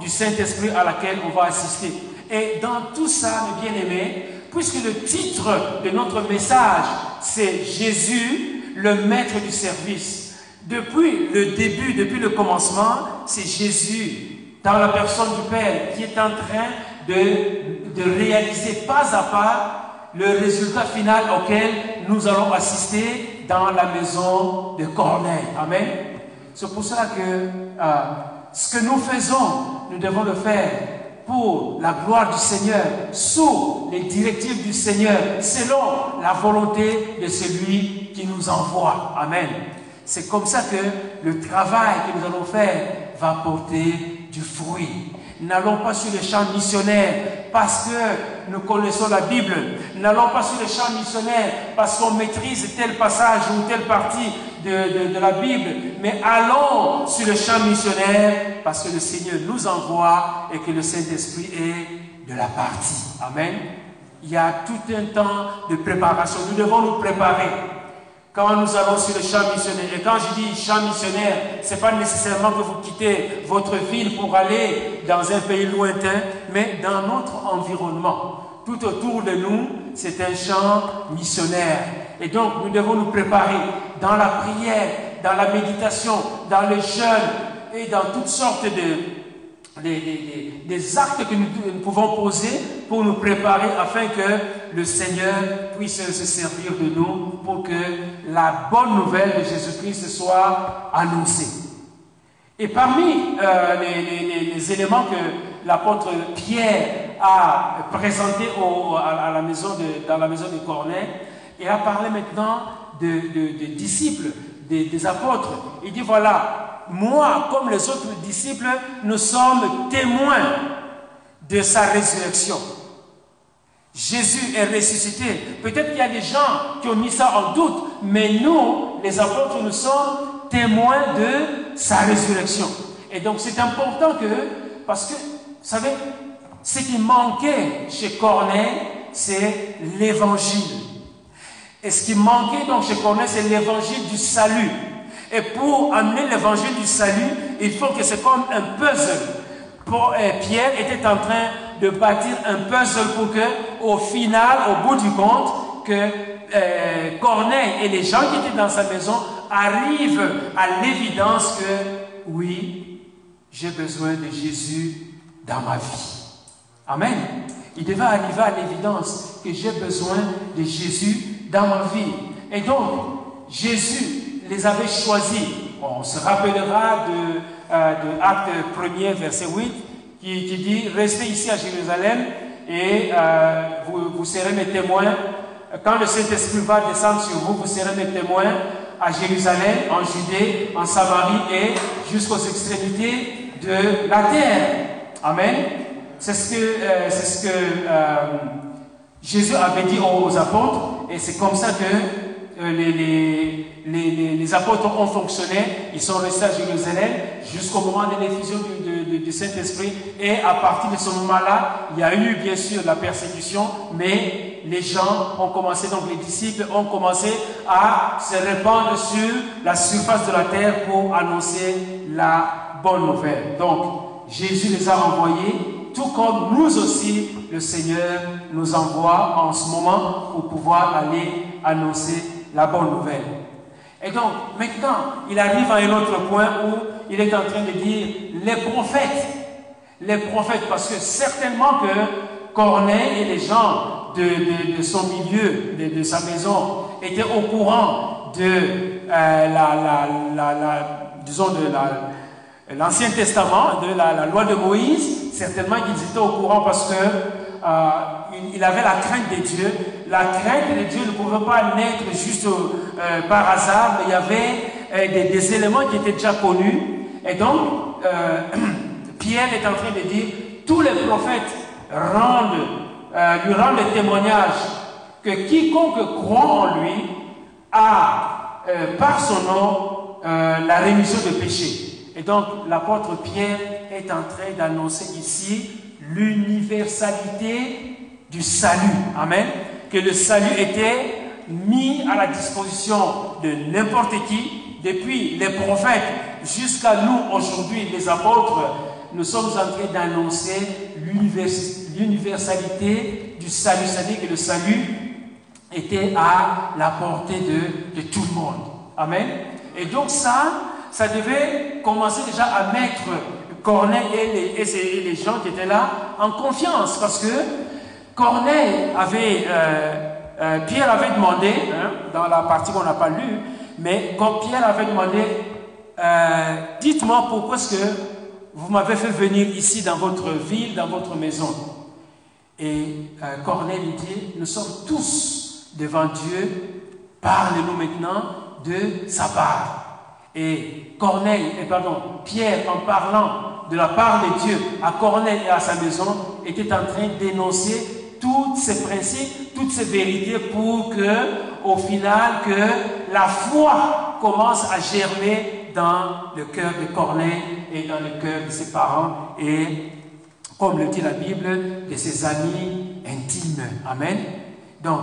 S1: du Saint-Esprit à laquelle on va assister. Et dans tout ça, mes bien-aimés, puisque le titre de notre message, c'est Jésus, le maître du service. Depuis le début, depuis le commencement, c'est Jésus, dans la personne du Père, qui est en train de, de réaliser pas à pas le résultat final auquel nous allons assister dans la maison de Corneille. Amen. C'est pour cela que euh, ce que nous faisons, nous devons le faire pour la gloire du Seigneur, sous les directives du Seigneur, selon la volonté de celui qui nous envoie. Amen. C'est comme ça que le travail que nous allons faire va porter du fruit. N'allons pas sur les champs missionnaires parce que nous connaissons la Bible. N'allons pas sur les champs missionnaires parce qu'on maîtrise tel passage ou telle partie de, la Bible. Mais allons sur les champs missionnaires parce que le Seigneur nous envoie et que le Saint-Esprit est de la partie. Amen. Il y a tout un temps de préparation. Nous devons nous préparer quand nous allons sur le champ missionnaire. Et quand je dis champ missionnaire, ce n'est pas nécessairement que vous quittez votre ville pour aller dans un pays lointain, mais dans notre environnement. Tout autour de nous, c'est un champ missionnaire. Et donc, nous devons nous préparer dans la prière, dans la méditation, dans le jeûne et dans toutes sortes de, des, actes que nous, pouvons poser pour nous préparer afin que le Seigneur puisse se servir de nous pour que la bonne nouvelle de Jésus-Christ soit annoncée. Et parmi euh, les, éléments que l'apôtre Pierre a présentés à, la maison dans la maison de Corneille, il a parlé maintenant de, disciples, des apôtres. Il dit voilà, moi, comme les autres disciples, nous sommes témoins de sa résurrection. Jésus est ressuscité. Peut-être qu'il y a des gens qui ont mis ça en doute, mais nous, les apôtres, nous sommes témoins de sa résurrection. Et donc c'est important que, parce que, savez, ce qui manquait chez Corneille, c'est l'évangile. Et ce qui manquait donc chez Corneille, c'est l'évangile du salut. Et pour amener l'évangile du salut, il faut que c'est comme un puzzle. Pierre était en train de bâtir un puzzle pour que, au final, au bout du compte, que euh, Corneille et les gens qui étaient dans sa maison arrivent à l'évidence que, oui, j'ai besoin de Jésus dans ma vie. Amen. Il devait arriver à l'évidence que j'ai besoin de Jésus dans ma vie. Et donc, Jésus les avait choisis. On se rappellera de, euh, de Acte 1er, verset 8, qui, dit Restez ici à Jérusalem et euh, vous, serez mes témoins. Quand le Saint-Esprit va descendre sur vous, vous serez mes témoins à Jérusalem, en Judée, en Samarie et jusqu'aux extrémités de la terre. Amen. C'est ce que, euh, ce que euh, Jésus avait dit aux apôtres Et c'est comme ça que euh, les, les, les, apôtres ont fonctionné. Ils sont restés à Jérusalem jusqu'au moment de l'effusion du, du Saint-Esprit. Et à partir de ce moment-là, il y a eu bien sûr la persécution, mais les gens ont commencé, donc les disciples ont commencé à se répandre sur la surface de la terre pour annoncer la bonne nouvelle. Donc, Jésus les a envoyés, tout comme nous aussi, le Seigneur nous envoie en ce moment pour pouvoir aller annoncer la bonne nouvelle. Et donc, maintenant, il arrive à un autre point où il est en train de dire les prophètes. Les prophètes, parce que certainement que Corneille et les gens de, son milieu, de, sa maison, étaient au courant de euh, la, la, de la, l'Ancien Testament, la, loi de Moïse, certainement qu'ils étaient au courant parce que euh, il, avait la crainte de Dieu. La crainte de Dieu ne pouvait pas naître juste euh, par hasard, mais il y avait euh, des, éléments qui étaient déjà connus. Et donc, Pierre est en train de dire, tous les prophètes rendent, lui rendent le témoignage que quiconque croit en lui a, par son nom, la rémission de péché. Et donc l'apôtre Pierre est en train d'annoncer ici l'universalité du salut. Amen. Que le salut était mis à la disposition de n'importe qui, depuis les prophètes jusqu'à nous aujourd'hui, les apôtres, nous sommes en train d'annoncer l'universalité du salut. C'est-à-dire que le salut était à la portée de, tout le monde. Amen. Et donc ça, ça devait commencer déjà à mettre Corneille et les, gens qui étaient là en confiance, parce que Corneille avait, euh, euh, Pierre avait demandé, hein, dans la partie qu'on n'a pas lue, mais quand Pierre avait demandé, euh, dites-moi pourquoi est-ce que vous m'avez fait venir ici dans votre ville, dans votre maison. Et Corneille dit, nous sommes tous devant Dieu, parlez-nous maintenant de sa part. Et Corneille, et pardon, Pierre, en parlant de la part de Dieu à Corneille et à sa maison, était en train d'énoncer tous ces principes, toutes ces vérités pour que, au final, que la foi commence à germer dans le cœur de Corneille et dans le cœur de ses parents et, comme le dit la Bible, de ses amis intimes. Amen. Donc,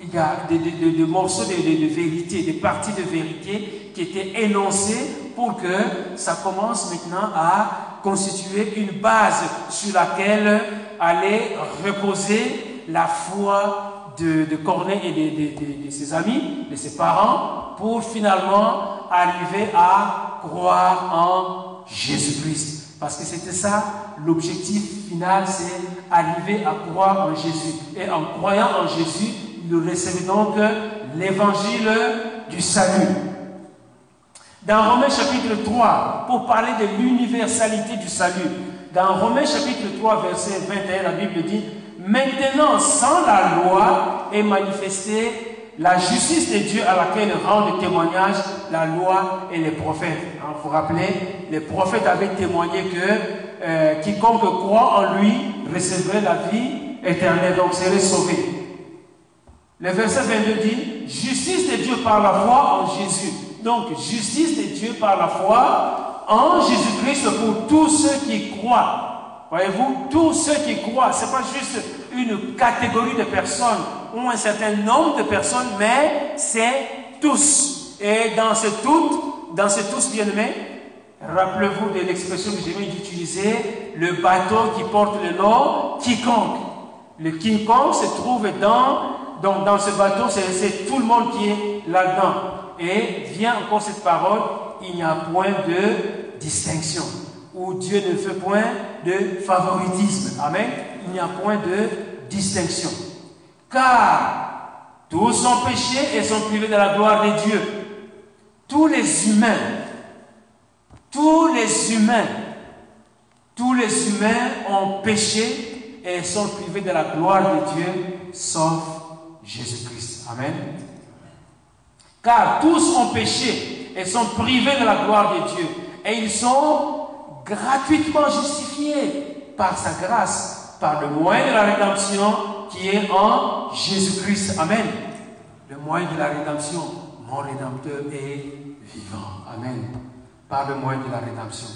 S1: il y a des, morceaux de, de, vérité, des parties de vérité qui étaient énoncées pour que ça commence maintenant à constituer une base sur laquelle allait reposer la foi de, de et de, ses amis, de ses parents, pour finalement arriver à croire en Jésus-Christ. Parce que c'était ça l'objectif final, c'est arriver à croire en Jésus. Et en croyant en Jésus, nous recevons donc l'évangile du salut. Dans Romains chapitre 3, pour parler de l'universalité du salut, dans Romains chapitre 3, verset 21, la Bible dit, Maintenant, sans la loi est manifestée la justice de Dieu à laquelle rendent témoignage la loi et les prophètes. Vous vous rappelez, les prophètes avaient témoigné que euh, quiconque croit en lui recevrait la vie éternelle, donc serait sauvé. Le verset 22 dit, justice de Dieu par la foi en Jésus. Donc, justice de Dieu par la foi en Jésus-Christ pour tous ceux qui croient. Voyez-vous, tous ceux qui croient, ce n'est pas juste une catégorie de personnes ou un certain nombre de personnes, mais c'est tous. Et dans ce tout, dans ce tous bien-aimés, rappelez-vous de l'expression que j'ai viens d'utiliser, le bateau qui porte le nom quiconque. Le quiconque se trouve dans dans ce bateau, c'est tout le monde qui est là-dedans. Et vient encore cette parole, il n'y a point de distinction, où Dieu ne fait point de favoritisme. Amen. Il n'y a point de distinction. Car tous ont péché et sont privés de la gloire de Dieu. Tous les humains, tous les humains, tous les humains ont péché et sont privés de la gloire de Dieu, sauf Jésus-Christ. Amen. Car tous ont péché et sont privés de la gloire de Dieu. Et ils sont gratuitement justifiés par sa grâce, par le moyen de la rédemption qui est en Jésus-Christ. Amen. le moyen de la rédemption, mon rédempteur est vivant. Amen. Par le moyen de la rédemption.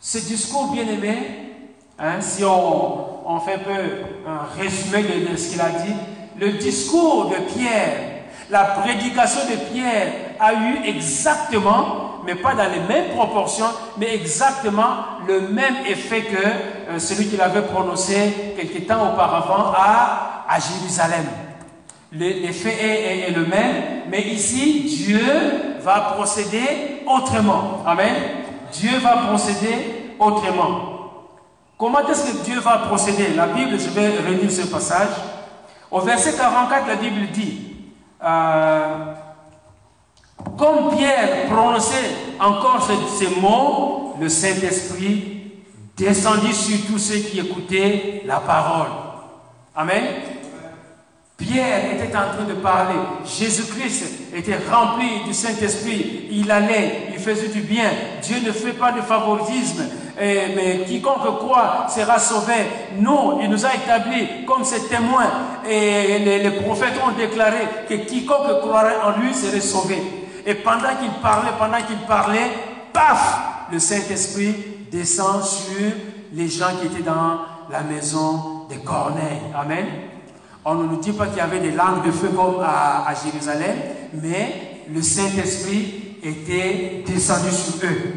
S1: Ce discours bien-aimé, hein, si on, fait un peu un résumé de ce qu'il a dit, le discours de Pierre, la prédication de Pierre a eu exactement, mais pas dans les mêmes proportions, mais exactement le même effet que euh, celui qu'il avait prononcé quelque temps auparavant à, Jérusalem. L'effet est, est, le même, mais ici, Dieu va procéder autrement. Amen. Dieu va procéder autrement. Comment est-ce que Dieu va procéder? La Bible, je vais relire ce passage. Au verset 44, la Bible dit, euh, comme Pierre prononçait encore ces, mots, le Saint-Esprit descendit sur tous ceux qui écoutaient la parole. Amen. Pierre était en train de parler. Jésus-Christ était rempli du Saint-Esprit. Il allait, il faisait du bien. Dieu ne fait pas de favoritisme. Eh, mais quiconque croit sera sauvé. Nous, il nous a établis comme ses témoins. Et les, prophètes ont déclaré que quiconque croirait en lui serait sauvé. Et pendant qu'il parlait, pendant qu'il parlait, paf, le Saint-Esprit descend sur les gens qui étaient dans la maison de Corneille. Amen. On ne nous dit pas qu'il y avait des langues de feu comme à, Jérusalem, mais le Saint-Esprit était descendu sur eux.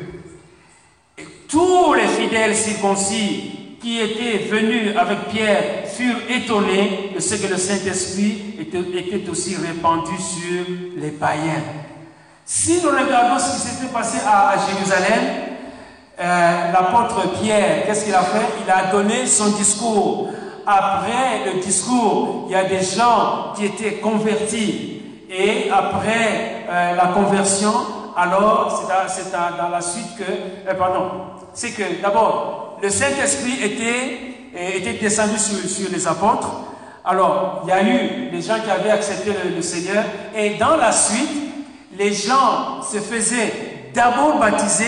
S1: Et tous les fidèles circoncis qui étaient venus avec Pierre furent étonnés de ce que le Saint-Esprit était, aussi répandu sur les païens. Si nous regardons ce qui s'était passé à, Jérusalem, euh, l'apôtre Pierre, qu'est-ce qu'il a fait? Il a donné son discours après le discours, il y a des gens qui étaient convertis. Et après euh, la conversion, alors c'est dans, la suite que, euh, pardon, c'est que d'abord, le Saint-Esprit était, euh, était descendu sur, les apôtres. Alors, il y a eu des gens qui avaient accepté le, Seigneur. Et dans la suite, les gens se faisaient d'abord baptiser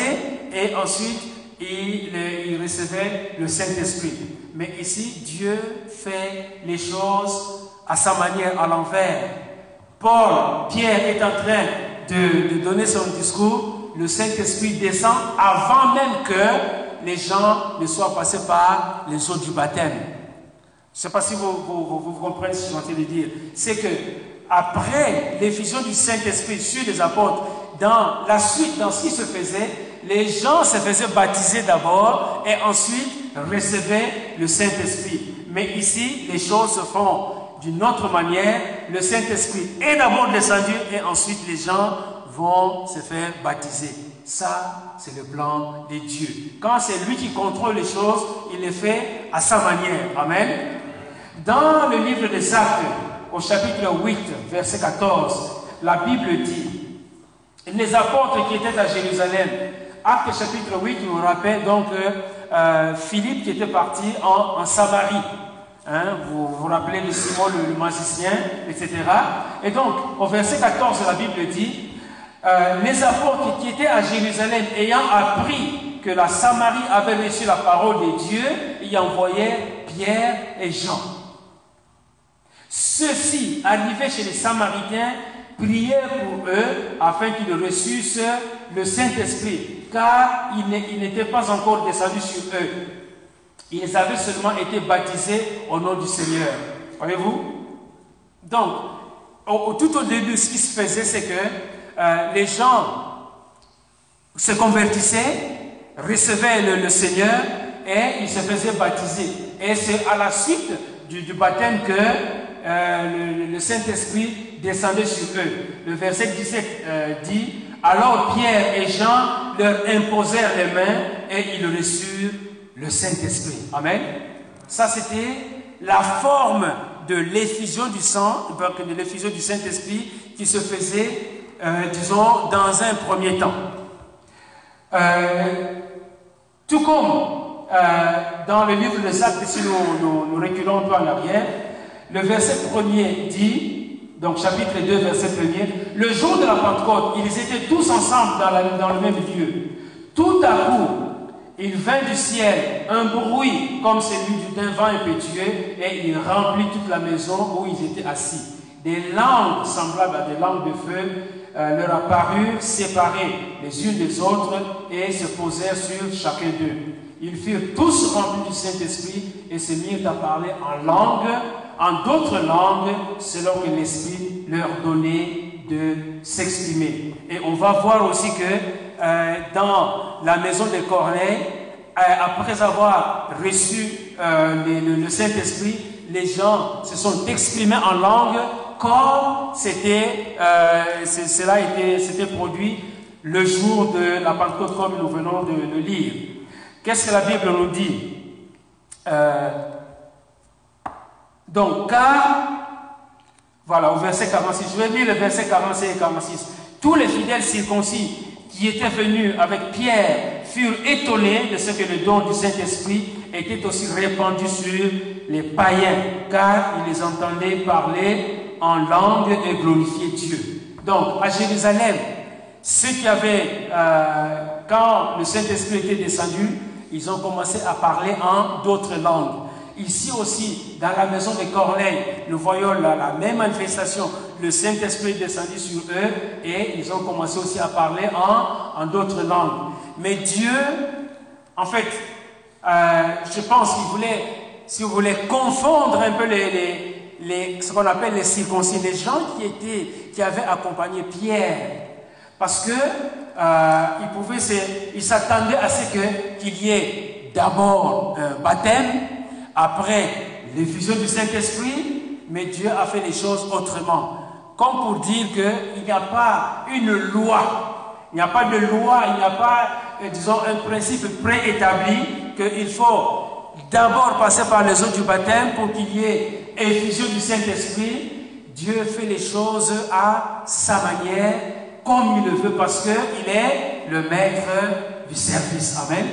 S1: et ensuite ils, ils recevaient le Saint-Esprit. Mais ici, Dieu fait les choses à sa manière, à l'envers. Paul, Pierre est en train de, donner son discours. Le Saint-Esprit descend avant même que les gens ne soient passés par les eaux du baptême. Je ne sais pas si vous, vous, comprenez ce que je suis en train de dire. C'est que après l'effusion du Saint-Esprit sur les apôtres, dans la suite, dans ce qui se faisait, les gens se faisaient baptiser d'abord et ensuite recevait le Saint-Esprit. Mais ici, les choses se font d'une autre manière. Le Saint-Esprit est d'abord descendu et ensuite les gens vont se faire baptiser. Ça, c'est le plan de Dieu. Quand c'est lui qui contrôle les choses, il les fait à sa manière. Amen. Dans le livre des Actes, au chapitre 8, verset 14, la Bible dit, les apôtres qui étaient à Jérusalem, Acte chapitre 8 nous rappelle donc euh, euh, Philippe qui était parti en, Samarie. Hein, vous vous rappelez de Simon le, magicien, etc. Et donc, au verset 14, la Bible dit, euh, les apôtres qui étaient à Jérusalem ayant appris que la Samarie avait reçu la parole de Dieu, y envoyaient Pierre et Jean. Ceux-ci, arrivés chez les Samaritains, prièrent pour eux afin qu'ils reçussent le Saint-Esprit, car il n'était pas encore descendu sur eux. Ils avaient seulement été baptisés au nom du Seigneur. Voyez-vous Donc, tout au début, ce qui se faisait, c'est que euh, les gens se convertissaient, recevaient le, Seigneur et ils se faisaient baptiser. Et c'est à la suite du, baptême que euh, le, Saint-Esprit descendait sur eux. Le verset 17 euh, dit alors Pierre et Jean leur imposèrent les mains et ils reçurent le Saint-Esprit. Amen. Ça, c'était la forme de l'effusion du sang, de l'effusion du Saint-Esprit qui se faisait, euh, disons, dans un premier temps. Euh, tout comme euh, dans le livre de Actes, si nous reculons un peu en arrière, le verset premier dit donc chapitre 2, verset 1er, le jour de la Pentecôte, ils étaient tous ensemble dans, dans le même lieu. Tout à coup, il vint du ciel un bruit comme celui d'un vent impétueux et il remplit toute la maison où ils étaient assis. des langues semblables à des langues de feu euh, leur apparurent séparées les unes des autres et se posèrent sur chacun d'eux. Ils furent tous remplis du Saint-Esprit et se mirent à parler en langue, en d'autres langues, selon que l'Esprit leur donnait de s'exprimer. Et on va voir aussi que euh, dans la maison de Corneille, euh, après avoir reçu le, le Saint-Esprit, les gens se sont exprimés en langue comme c'était, euh, cela s'était produit le jour de la Pentecôte, comme nous venons de le lire. Qu'est-ce que la Bible nous dit? Euh, Donc, car, voilà, au verset 46, je vais lire le verset 46 et 46. Tous les fidèles circoncis qui étaient venus avec Pierre furent étonnés de ce que le don du Saint-Esprit était aussi répandu sur les païens, car ils les entendaient parler en langue et glorifier Dieu. Donc, à Jérusalem, ceux qui avaient, euh, quand le Saint-Esprit était descendu, ils ont commencé à parler en d'autres langues. Ici aussi, dans la maison de Corneille, nous voyons la, même manifestation. Le Saint-Esprit est descendu sur eux et ils ont commencé aussi à parler en, en d'autres langues. Mais Dieu, en fait, euh, je pense qu'il voulait, si vous voulez, confondre un peu les ce qu'on appelle les circoncis, les gens qui, étaient, qui avaient accompagné Pierre. Parce que euh, s'attendaient à ce qu'il y ait d'abord un baptême, après l'effusion du Saint-Esprit, mais Dieu a fait les choses autrement. Comme pour dire qu'il n'y a pas une loi, il n'y a pas de loi, il n'y a pas, euh, disons, un principe préétabli qu'il faut d'abord passer par les eaux du baptême pour qu'il y ait effusion du Saint-Esprit. Dieu fait les choses à sa manière, comme il le veut, parce qu'il est le maître du service. Amen.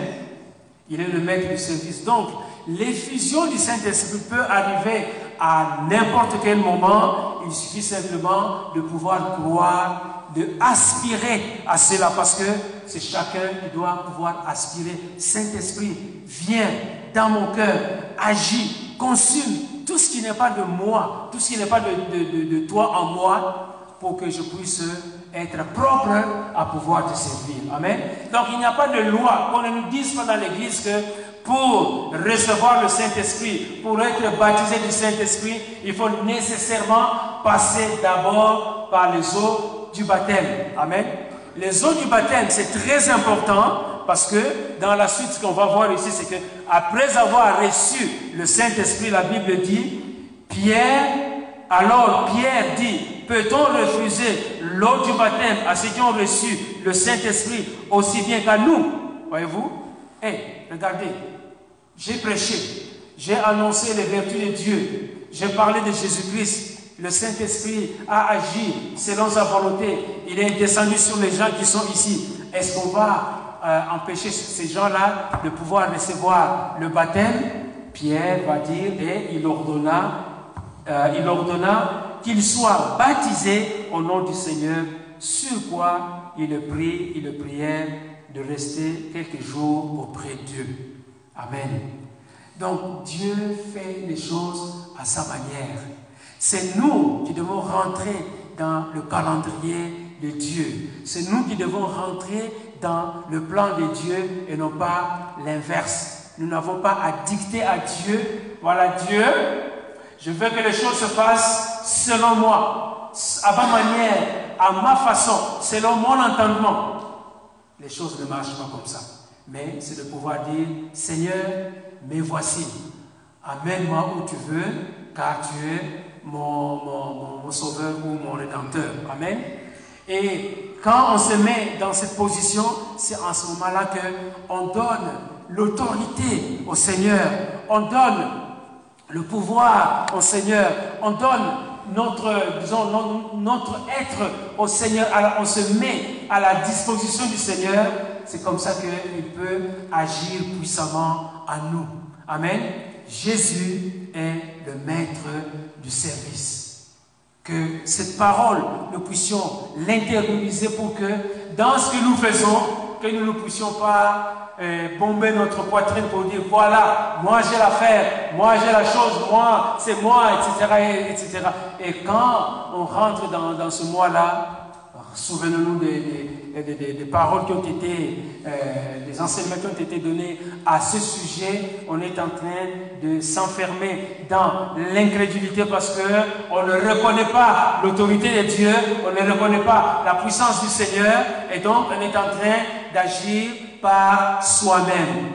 S1: Il est le maître du service. Donc, l'effusion du Saint-Esprit peut arriver à n'importe quel moment. Il suffit simplement de pouvoir croire, de aspirer à cela, parce que c'est chacun qui doit pouvoir aspirer. Saint-Esprit, viens dans mon cœur, agis, consume tout ce qui n'est pas de moi, tout ce qui n'est pas de, toi en moi, pour que je puisse être propre à pouvoir te servir. Amen. Donc il n'y a pas de loi. On ne nous dise pas dans l'Église que pour recevoir le Saint-Esprit, pour être baptisé du Saint-Esprit, il faut nécessairement passer d'abord par les eaux du baptême. Amen. Les eaux du baptême, c'est très important parce que dans la suite, ce qu'on va voir ici, c'est que après avoir reçu le Saint-Esprit, la Bible dit, Pierre, alors Pierre dit, peut-on refuser l'eau du baptême à ceux qui ont reçu le Saint-Esprit aussi bien qu'à nous? Voyez-vous? Eh, regardez, j'ai prêché, j'ai annoncé les vertus de Dieu, j'ai parlé de Jésus-Christ, le Saint-Esprit a agi selon sa volonté. Il est descendu sur les gens qui sont ici. Est-ce qu'on va euh, empêcher ces gens-là de pouvoir recevoir le baptême, Pierre va dire, et il ordonna, euh, il ordonna qu'ils soient baptisés au nom du Seigneur, sur quoi il prie, il de rester quelques jours auprès d'eux. Amen. Donc Dieu fait les choses à sa manière. C'est nous qui devons rentrer dans le calendrier de Dieu. C'est nous qui devons rentrer dans le plan de Dieu et non pas l'inverse. Nous n'avons pas à dicter à Dieu, voilà Dieu, je veux que les choses se fassent selon moi, à ma manière, à ma façon, selon mon entendement. Les choses ne marchent pas comme ça. Mais c'est de pouvoir dire, Seigneur, me voici. Amène-moi où tu veux, car tu es mon, mon, mon sauveur ou mon rédempteur. Amen. Et quand on se met dans cette position, c'est en ce moment-là qu'on donne l'autorité au Seigneur, on donne le pouvoir au Seigneur, on donne notre, disons, notre être au Seigneur, alors on se met à la disposition du Seigneur, c'est comme ça qu'il peut agir puissamment à nous. Amen. Jésus est le maître du service que cette parole, nous puissions l'intérioriser pour que dans ce que nous faisons, que nous ne puissions pas euh, bomber notre poitrine pour dire voilà, moi j'ai l'affaire, moi j'ai la chose, moi c'est moi, etc., etc. Et quand on rentre dans, dans ce mois-là, souvenons-nous des, des, des, paroles qui ont été, euh, des enseignements qui ont été donnés à ce sujet. On est en train de s'enfermer dans l'incrédulité parce que on ne reconnaît pas l'autorité de Dieu, on ne reconnaît pas la puissance du Seigneur, et donc on est en train d'agir par soi-même.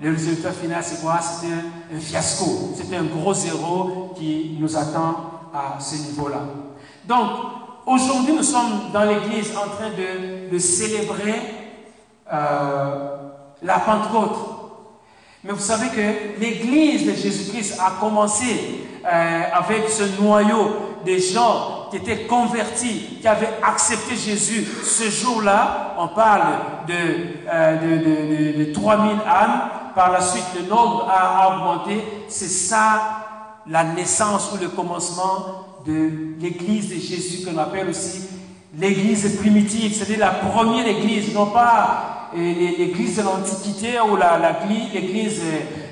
S1: Le résultat final, c'est quoi? C'est un, un, fiasco. C'est un gros zéro qui nous attend à ce niveau-là. Donc, Aujourd'hui, nous sommes dans l'église en train de, célébrer euh, la Pentecôte. Mais vous savez que l'église de Jésus-Christ a commencé euh, avec ce noyau des gens qui étaient convertis, qui avaient accepté Jésus. Ce jour-là, on parle de, euh, de, de, 3000 âmes. Par la suite, le nombre a augmenté. C'est ça la naissance ou le commencement de l'église de Jésus qu'on appelle aussi l'église primitive, c'est-à-dire la première église, non pas l'église de l'Antiquité ou l'église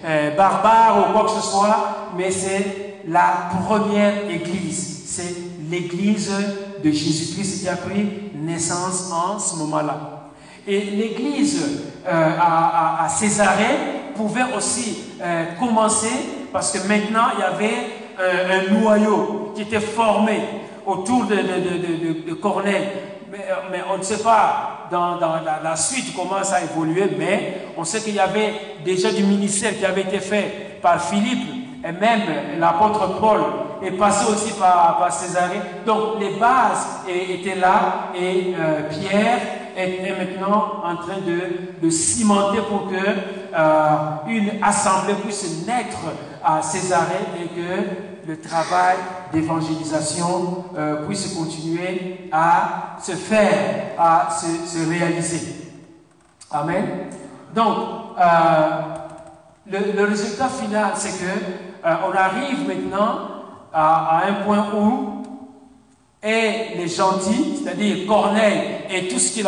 S1: euh, barbare ou quoi que ce soit, mais c'est la première église. C'est l'église de Jésus-Christ qui a pris naissance en ce moment-là. Et l'église euh, à, Césarée pouvait aussi euh, commencer parce que maintenant il y avait un noyau qui était formé autour de, de, de, de Corneille. Mais, mais, on ne sait pas dans, dans la, la, suite comment ça a évolué, mais on sait qu'il y avait déjà du ministère qui avait été fait par Philippe, et même l'apôtre Paul est passé aussi par, par Césarée. Donc les bases étaient là, et euh, Pierre est maintenant en train de, de cimenter pour que euh, une assemblée puisse naître à Césarée et que le travail d'évangélisation euh, puisse continuer à se faire, à se, se réaliser. Amen. Donc, euh, le, résultat final, c'est que euh, on arrive maintenant à, à, un point où et les gentils, c'est-à-dire Corneille et tout ce qui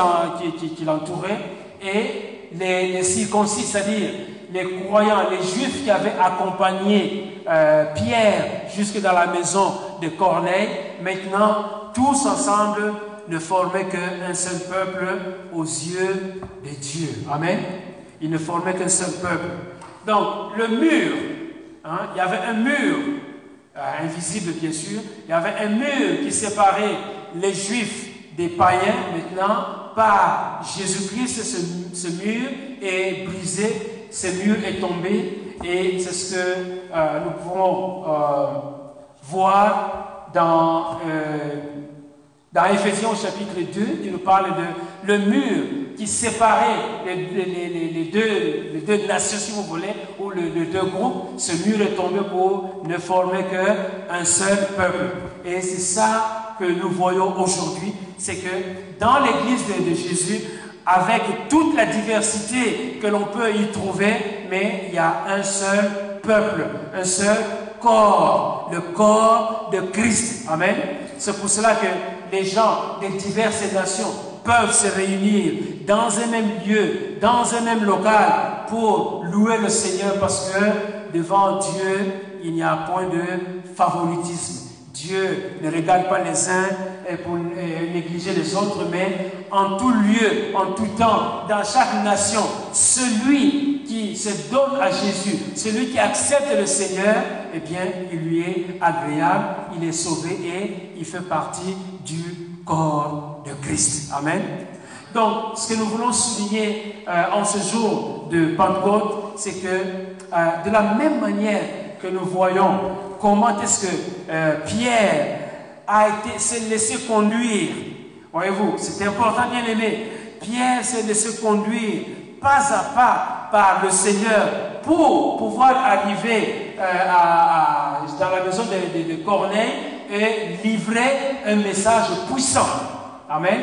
S1: l'entourait, et les, les circoncis, c'est-à-dire les croyants, les juifs qui avaient accompagné euh, Pierre jusque dans la maison de Corneille, maintenant tous ensemble ne formaient qu'un seul peuple aux yeux de Dieu. Amen. Ils ne formaient qu'un seul peuple. Donc le mur, hein, il y avait un mur, euh, invisible bien sûr, il y avait un mur qui séparait les juifs des païens. Maintenant, par Jésus-Christ, ce, ce mur est brisé ce mur est tombé et c'est ce que euh, nous pouvons euh, voir dans, euh, dans Ephésiens chapitre 2 qui nous parle de le mur qui séparait les, les, les, deux, les deux nations, si vous voulez, ou les deux groupes. Ce mur est tombé pour ne former qu'un seul peuple. Et c'est ça que nous voyons aujourd'hui, c'est que dans l'église de Jésus, avec toute la diversité que l'on peut y trouver, mais il y a un seul peuple, un seul corps, le corps de Christ. Amen. C'est pour cela que les gens des diverses nations peuvent se réunir dans un même lieu, dans un même local pour louer le Seigneur parce que devant Dieu, il n'y a point de favoritisme. Dieu ne regarde pas les uns pour négliger les autres, mais en tout lieu, en tout temps, dans chaque nation, celui qui se donne à Jésus, celui qui accepte le Seigneur, eh bien, il lui est agréable, il est sauvé et il fait partie du corps de Christ. Amen. Donc, ce que nous voulons souligner euh, en ce jour de Pentecôte, c'est que euh, de la même manière que nous voyons comment est-ce que euh, Pierre a été s'est laissé conduire. Voyez-vous, c'est important, bien aimé. Pierre s'est laissé conduire pas à pas par le Seigneur pour pouvoir arriver euh, à, dans la maison de, de Corneille et livrer un message puissant. Amen.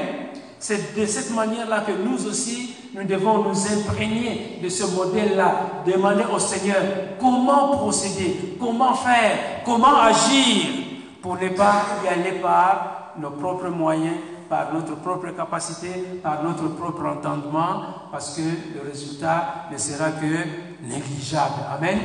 S1: C'est de cette manière-là que nous aussi, nous devons nous imprégner de ce modèle-là, demander au Seigneur comment procéder, comment faire, comment agir pour ne pas y aller par nos propres moyens, par notre propre capacité, par notre propre entendement, parce que le résultat ne sera que négligeable. Amen.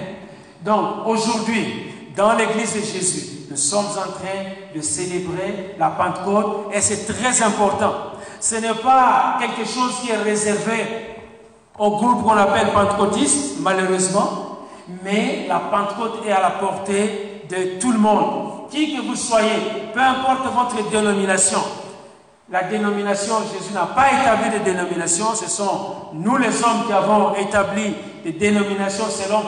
S1: Donc aujourd'hui, dans l'église de Jésus, nous sommes en train de célébrer la Pentecôte et c'est très important. Ce n'est pas quelque chose qui est réservé au groupe qu'on appelle pentecôtiste, malheureusement, mais la Pentecôte est à la portée de tout le monde. Qui que vous soyez, peu importe votre dénomination, la dénomination, Jésus n'a pas établi de dénomination, ce sont nous les hommes qui avons établi des dénominations selon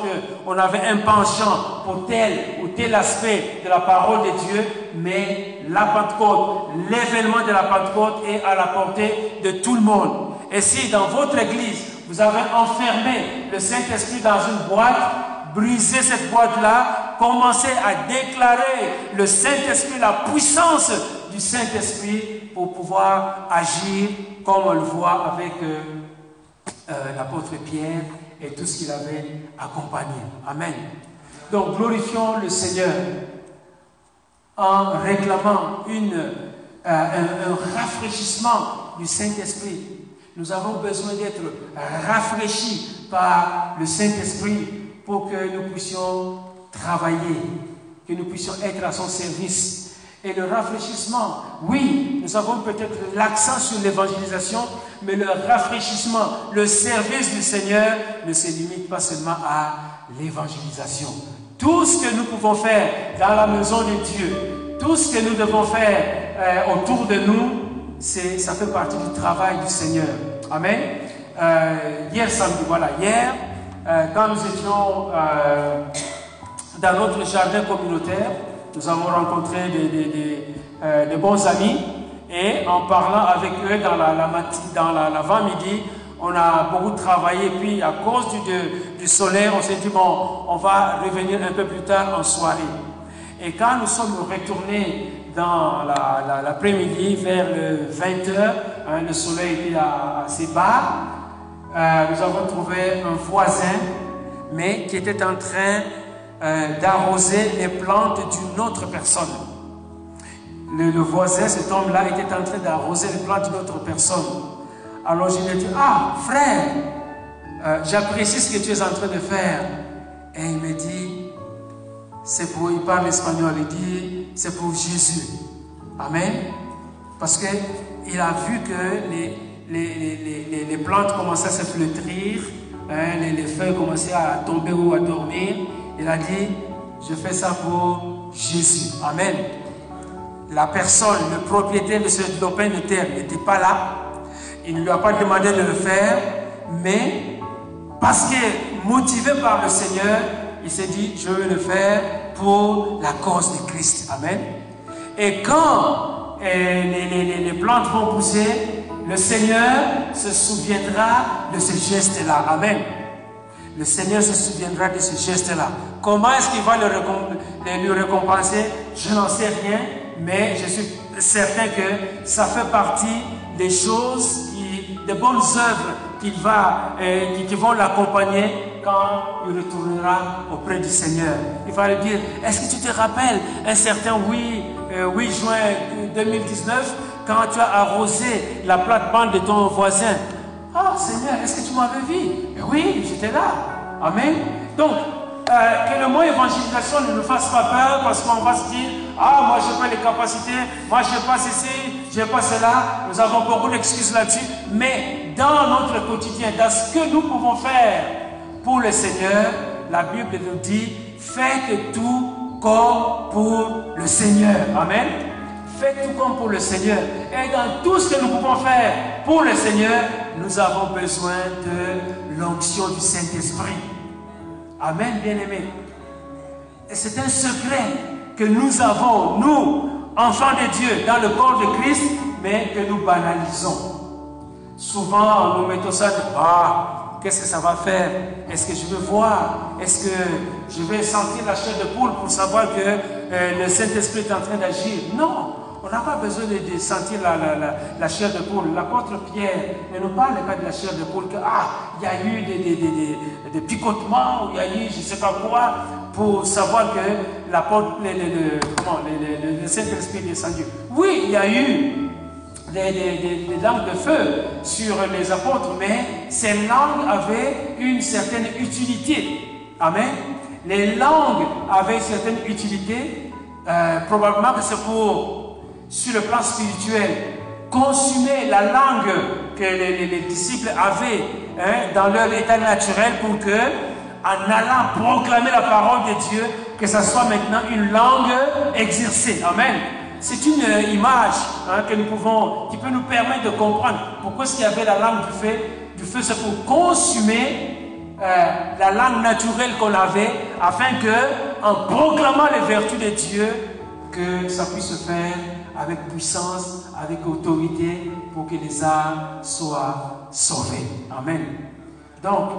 S1: qu'on avait un penchant pour tel ou tel aspect de la parole de Dieu, mais la Pentecôte, l'événement de la Pentecôte est à la portée de tout le monde. Et si dans votre église, vous avez enfermé le Saint-Esprit dans une boîte, brisez cette boîte-là, commencez à déclarer le Saint-Esprit, la puissance du Saint-Esprit pour pouvoir agir comme on le voit avec euh, euh, l'apôtre Pierre et tout ce qu'il avait accompagné. Amen. Donc glorifions le Seigneur en réclamant une, euh, un, rafraîchissement du Saint-Esprit. Nous avons besoin d'être rafraîchis par le Saint-Esprit pour que nous puissions travailler, que nous puissions être à son service et le rafraîchissement. Oui, nous avons peut-être l'accent sur l'évangélisation, mais le rafraîchissement, le service du Seigneur ne se limite pas seulement à l'évangélisation. Tout ce que nous pouvons faire dans la maison de Dieu, tout ce que nous devons faire euh, autour de nous, ça fait partie du travail du Seigneur. Amen. Euh, hier samedi, voilà, hier, quand nous étions dans notre jardin communautaire, nous avons rencontré euh, des, bons amis et en parlant avec eux dans la, dans l'avant-midi, on a beaucoup travaillé. Puis à cause du, du soleil, on s'est dit, bon, on va revenir un peu plus tard en soirée. Et quand nous sommes retournés dans l'après-midi, vers le 20h, hein, le soleil était assez bas, euh, nous avons trouvé un voisin, mais qui était en train euh, d'arroser les plantes d'une autre personne. Le, voisin, cet homme-là, était en train d'arroser les plantes d'une autre personne. Alors je lui ai dit, ah, frère, euh, j'apprécie ce que tu es en train de faire. Et il me dit, c'est pour, il parle espagnol, il dit, c'est pour Jésus. Amen. Parce qu'il a vu que les, les, les, plantes commençaient à se flétrir, hein, les, feuilles commençaient à tomber ou à dormir. Il a dit, je fais ça pour Jésus. Amen. La personne, le propriétaire de ce lopin de terre n'était pas là. Il ne lui a pas demandé de le faire, mais parce que motivé par le Seigneur, il s'est dit, je vais le faire pour la cause de Christ. Amen. Et quand eh, les, les plantes vont pousser, le Seigneur se souviendra de ce geste-là. Amen le Seigneur se souviendra de ce geste-là. Comment est-ce qu'il va le récompenser? Je n'en sais rien, mais je suis certain que ça fait partie des choses, des bonnes œuvres va, euh, qui, vont l'accompagner quand il retournera auprès du Seigneur. Il va lui dire, est-ce que tu te rappelles un certain 8, 8 euh, juin 2019, quand tu as arrosé la plate-bande de ton voisin ah Seigneur, est-ce que tu m'avais vu? Oui, j'étais là. Amen. Donc, euh, que le mot évangélisation ne nous fasse pas peur parce qu'on va se dire Ah, moi je n'ai pas les capacités, moi je n'ai pas ceci, je n'ai pas cela. Nous avons beaucoup d'excuses là-dessus. Mais dans notre quotidien, dans ce que nous pouvons faire pour le Seigneur, la Bible nous dit Faites tout comme pour le Seigneur. Amen. Faites tout comme pour le Seigneur. Et dans tout ce que nous pouvons faire pour le Seigneur, nous avons besoin de l'onction du Saint-Esprit. Amen, bien-aimés. Et c'est un secret que nous avons, nous, enfants de Dieu, dans le corps de Christ, mais que nous banalisons. Souvent, nous mettons ça de Ah, qu'est-ce que ça va faire? Est-ce que je vais voir? Est-ce que je vais sentir la chair de poule pour savoir que euh, le Saint-Esprit est en train d'agir? Non on n'a pas besoin de, sentir la, chair de poule. L'apôtre Pierre ne nous parle pas de la chair de poule, ah, il y a eu des, picotements, ou il y a eu je ne sais pas quoi, pour savoir que l'apôtre, le, le, Saint-Esprit est descendu. Oui, il y a eu des, langues de feu sur les apôtres, mais ces langues avaient une certaine utilité. Amen. Les langues avaient une certaine utilité. Euh, probablement que c'est pour, sur le plan spirituel, consumer la langue que les, disciples avaient hein, dans leur état naturel pour que, en allant proclamer la parole de Dieu, que ça soit maintenant une langue exercée. Amen. C'est une euh, image hein, que nous pouvons, qui peut nous permettre de comprendre pourquoi est-ce qu'il y avait la langue du feu. Du feu, c'est pour consumer euh, la langue naturelle qu'on avait, afin que, en proclamant les vertus de Dieu, que ça puisse se faire avec puissance, avec autorité, pour que les âmes soient sauvées. Amen. Donc,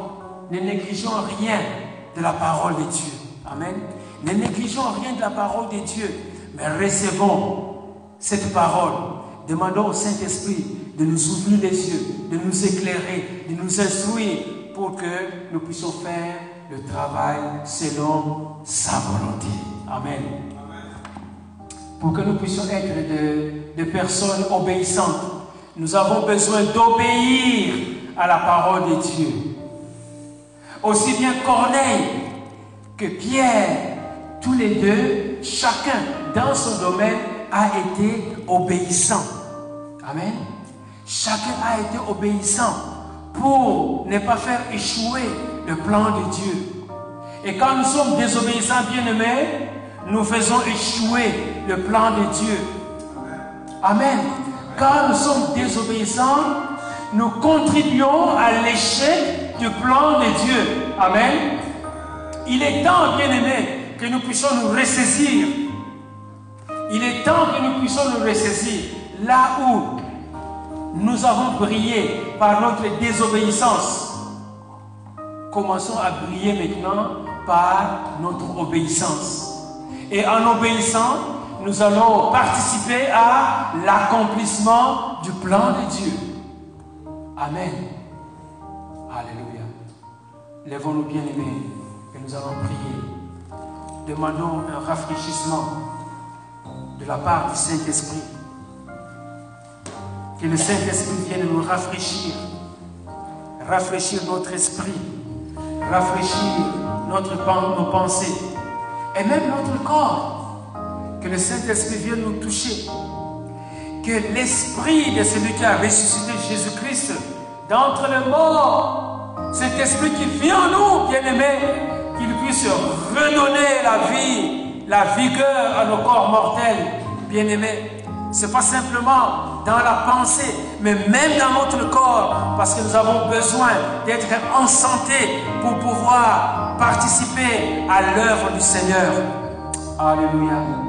S1: ne négligeons rien de la parole de Dieu. Amen. Ne négligeons rien de la parole de Dieu, mais recevons cette parole. Demandons au Saint-Esprit de nous ouvrir les yeux, de nous éclairer, de nous instruire pour que nous puissions faire le travail selon sa volonté. Amen. Pour que nous puissions être de, de personnes obéissantes, nous avons besoin d'obéir à la parole de Dieu. Aussi bien Corneille que Pierre tous les deux, chacun dans son domaine a été obéissant. Amen. Chacun a été obéissant pour ne pas faire échouer le plan de Dieu. Et quand nous sommes désobéissants, bien-aimés, nous faisons échouer le plan de Dieu. Amen. Quand nous sommes désobéissants, nous contribuons à l'échec du plan de Dieu. Amen. Il est temps, bien-aimés, que nous puissions nous ressaisir. Il est temps que nous puissions nous ressaisir là où nous avons brillé par notre désobéissance. Commençons à briller maintenant par notre obéissance. Et en obéissant, nous allons participer à l'accomplissement du plan de Dieu. Amen. Alléluia. Lèvons-nous bien aimés et nous allons prier demandons un rafraîchissement de la part du Saint-Esprit. Que le Saint-Esprit vienne nous rafraîchir, rafraîchir notre esprit, rafraîchir notre, nos pensées et même notre corps. Que le Saint-Esprit vienne nous toucher. Que l'esprit de celui qui a ressuscité Jésus-Christ d'entre les morts, cet esprit qui vit en nous, bien-aimés, qu'il puisse redonner la vie, la vigueur à nos corps mortels, bien-aimés. Ce n'est pas simplement dans la pensée, mais même dans notre corps, parce que nous avons besoin d'être en santé pour pouvoir participer à l'œuvre du Seigneur. Alléluia.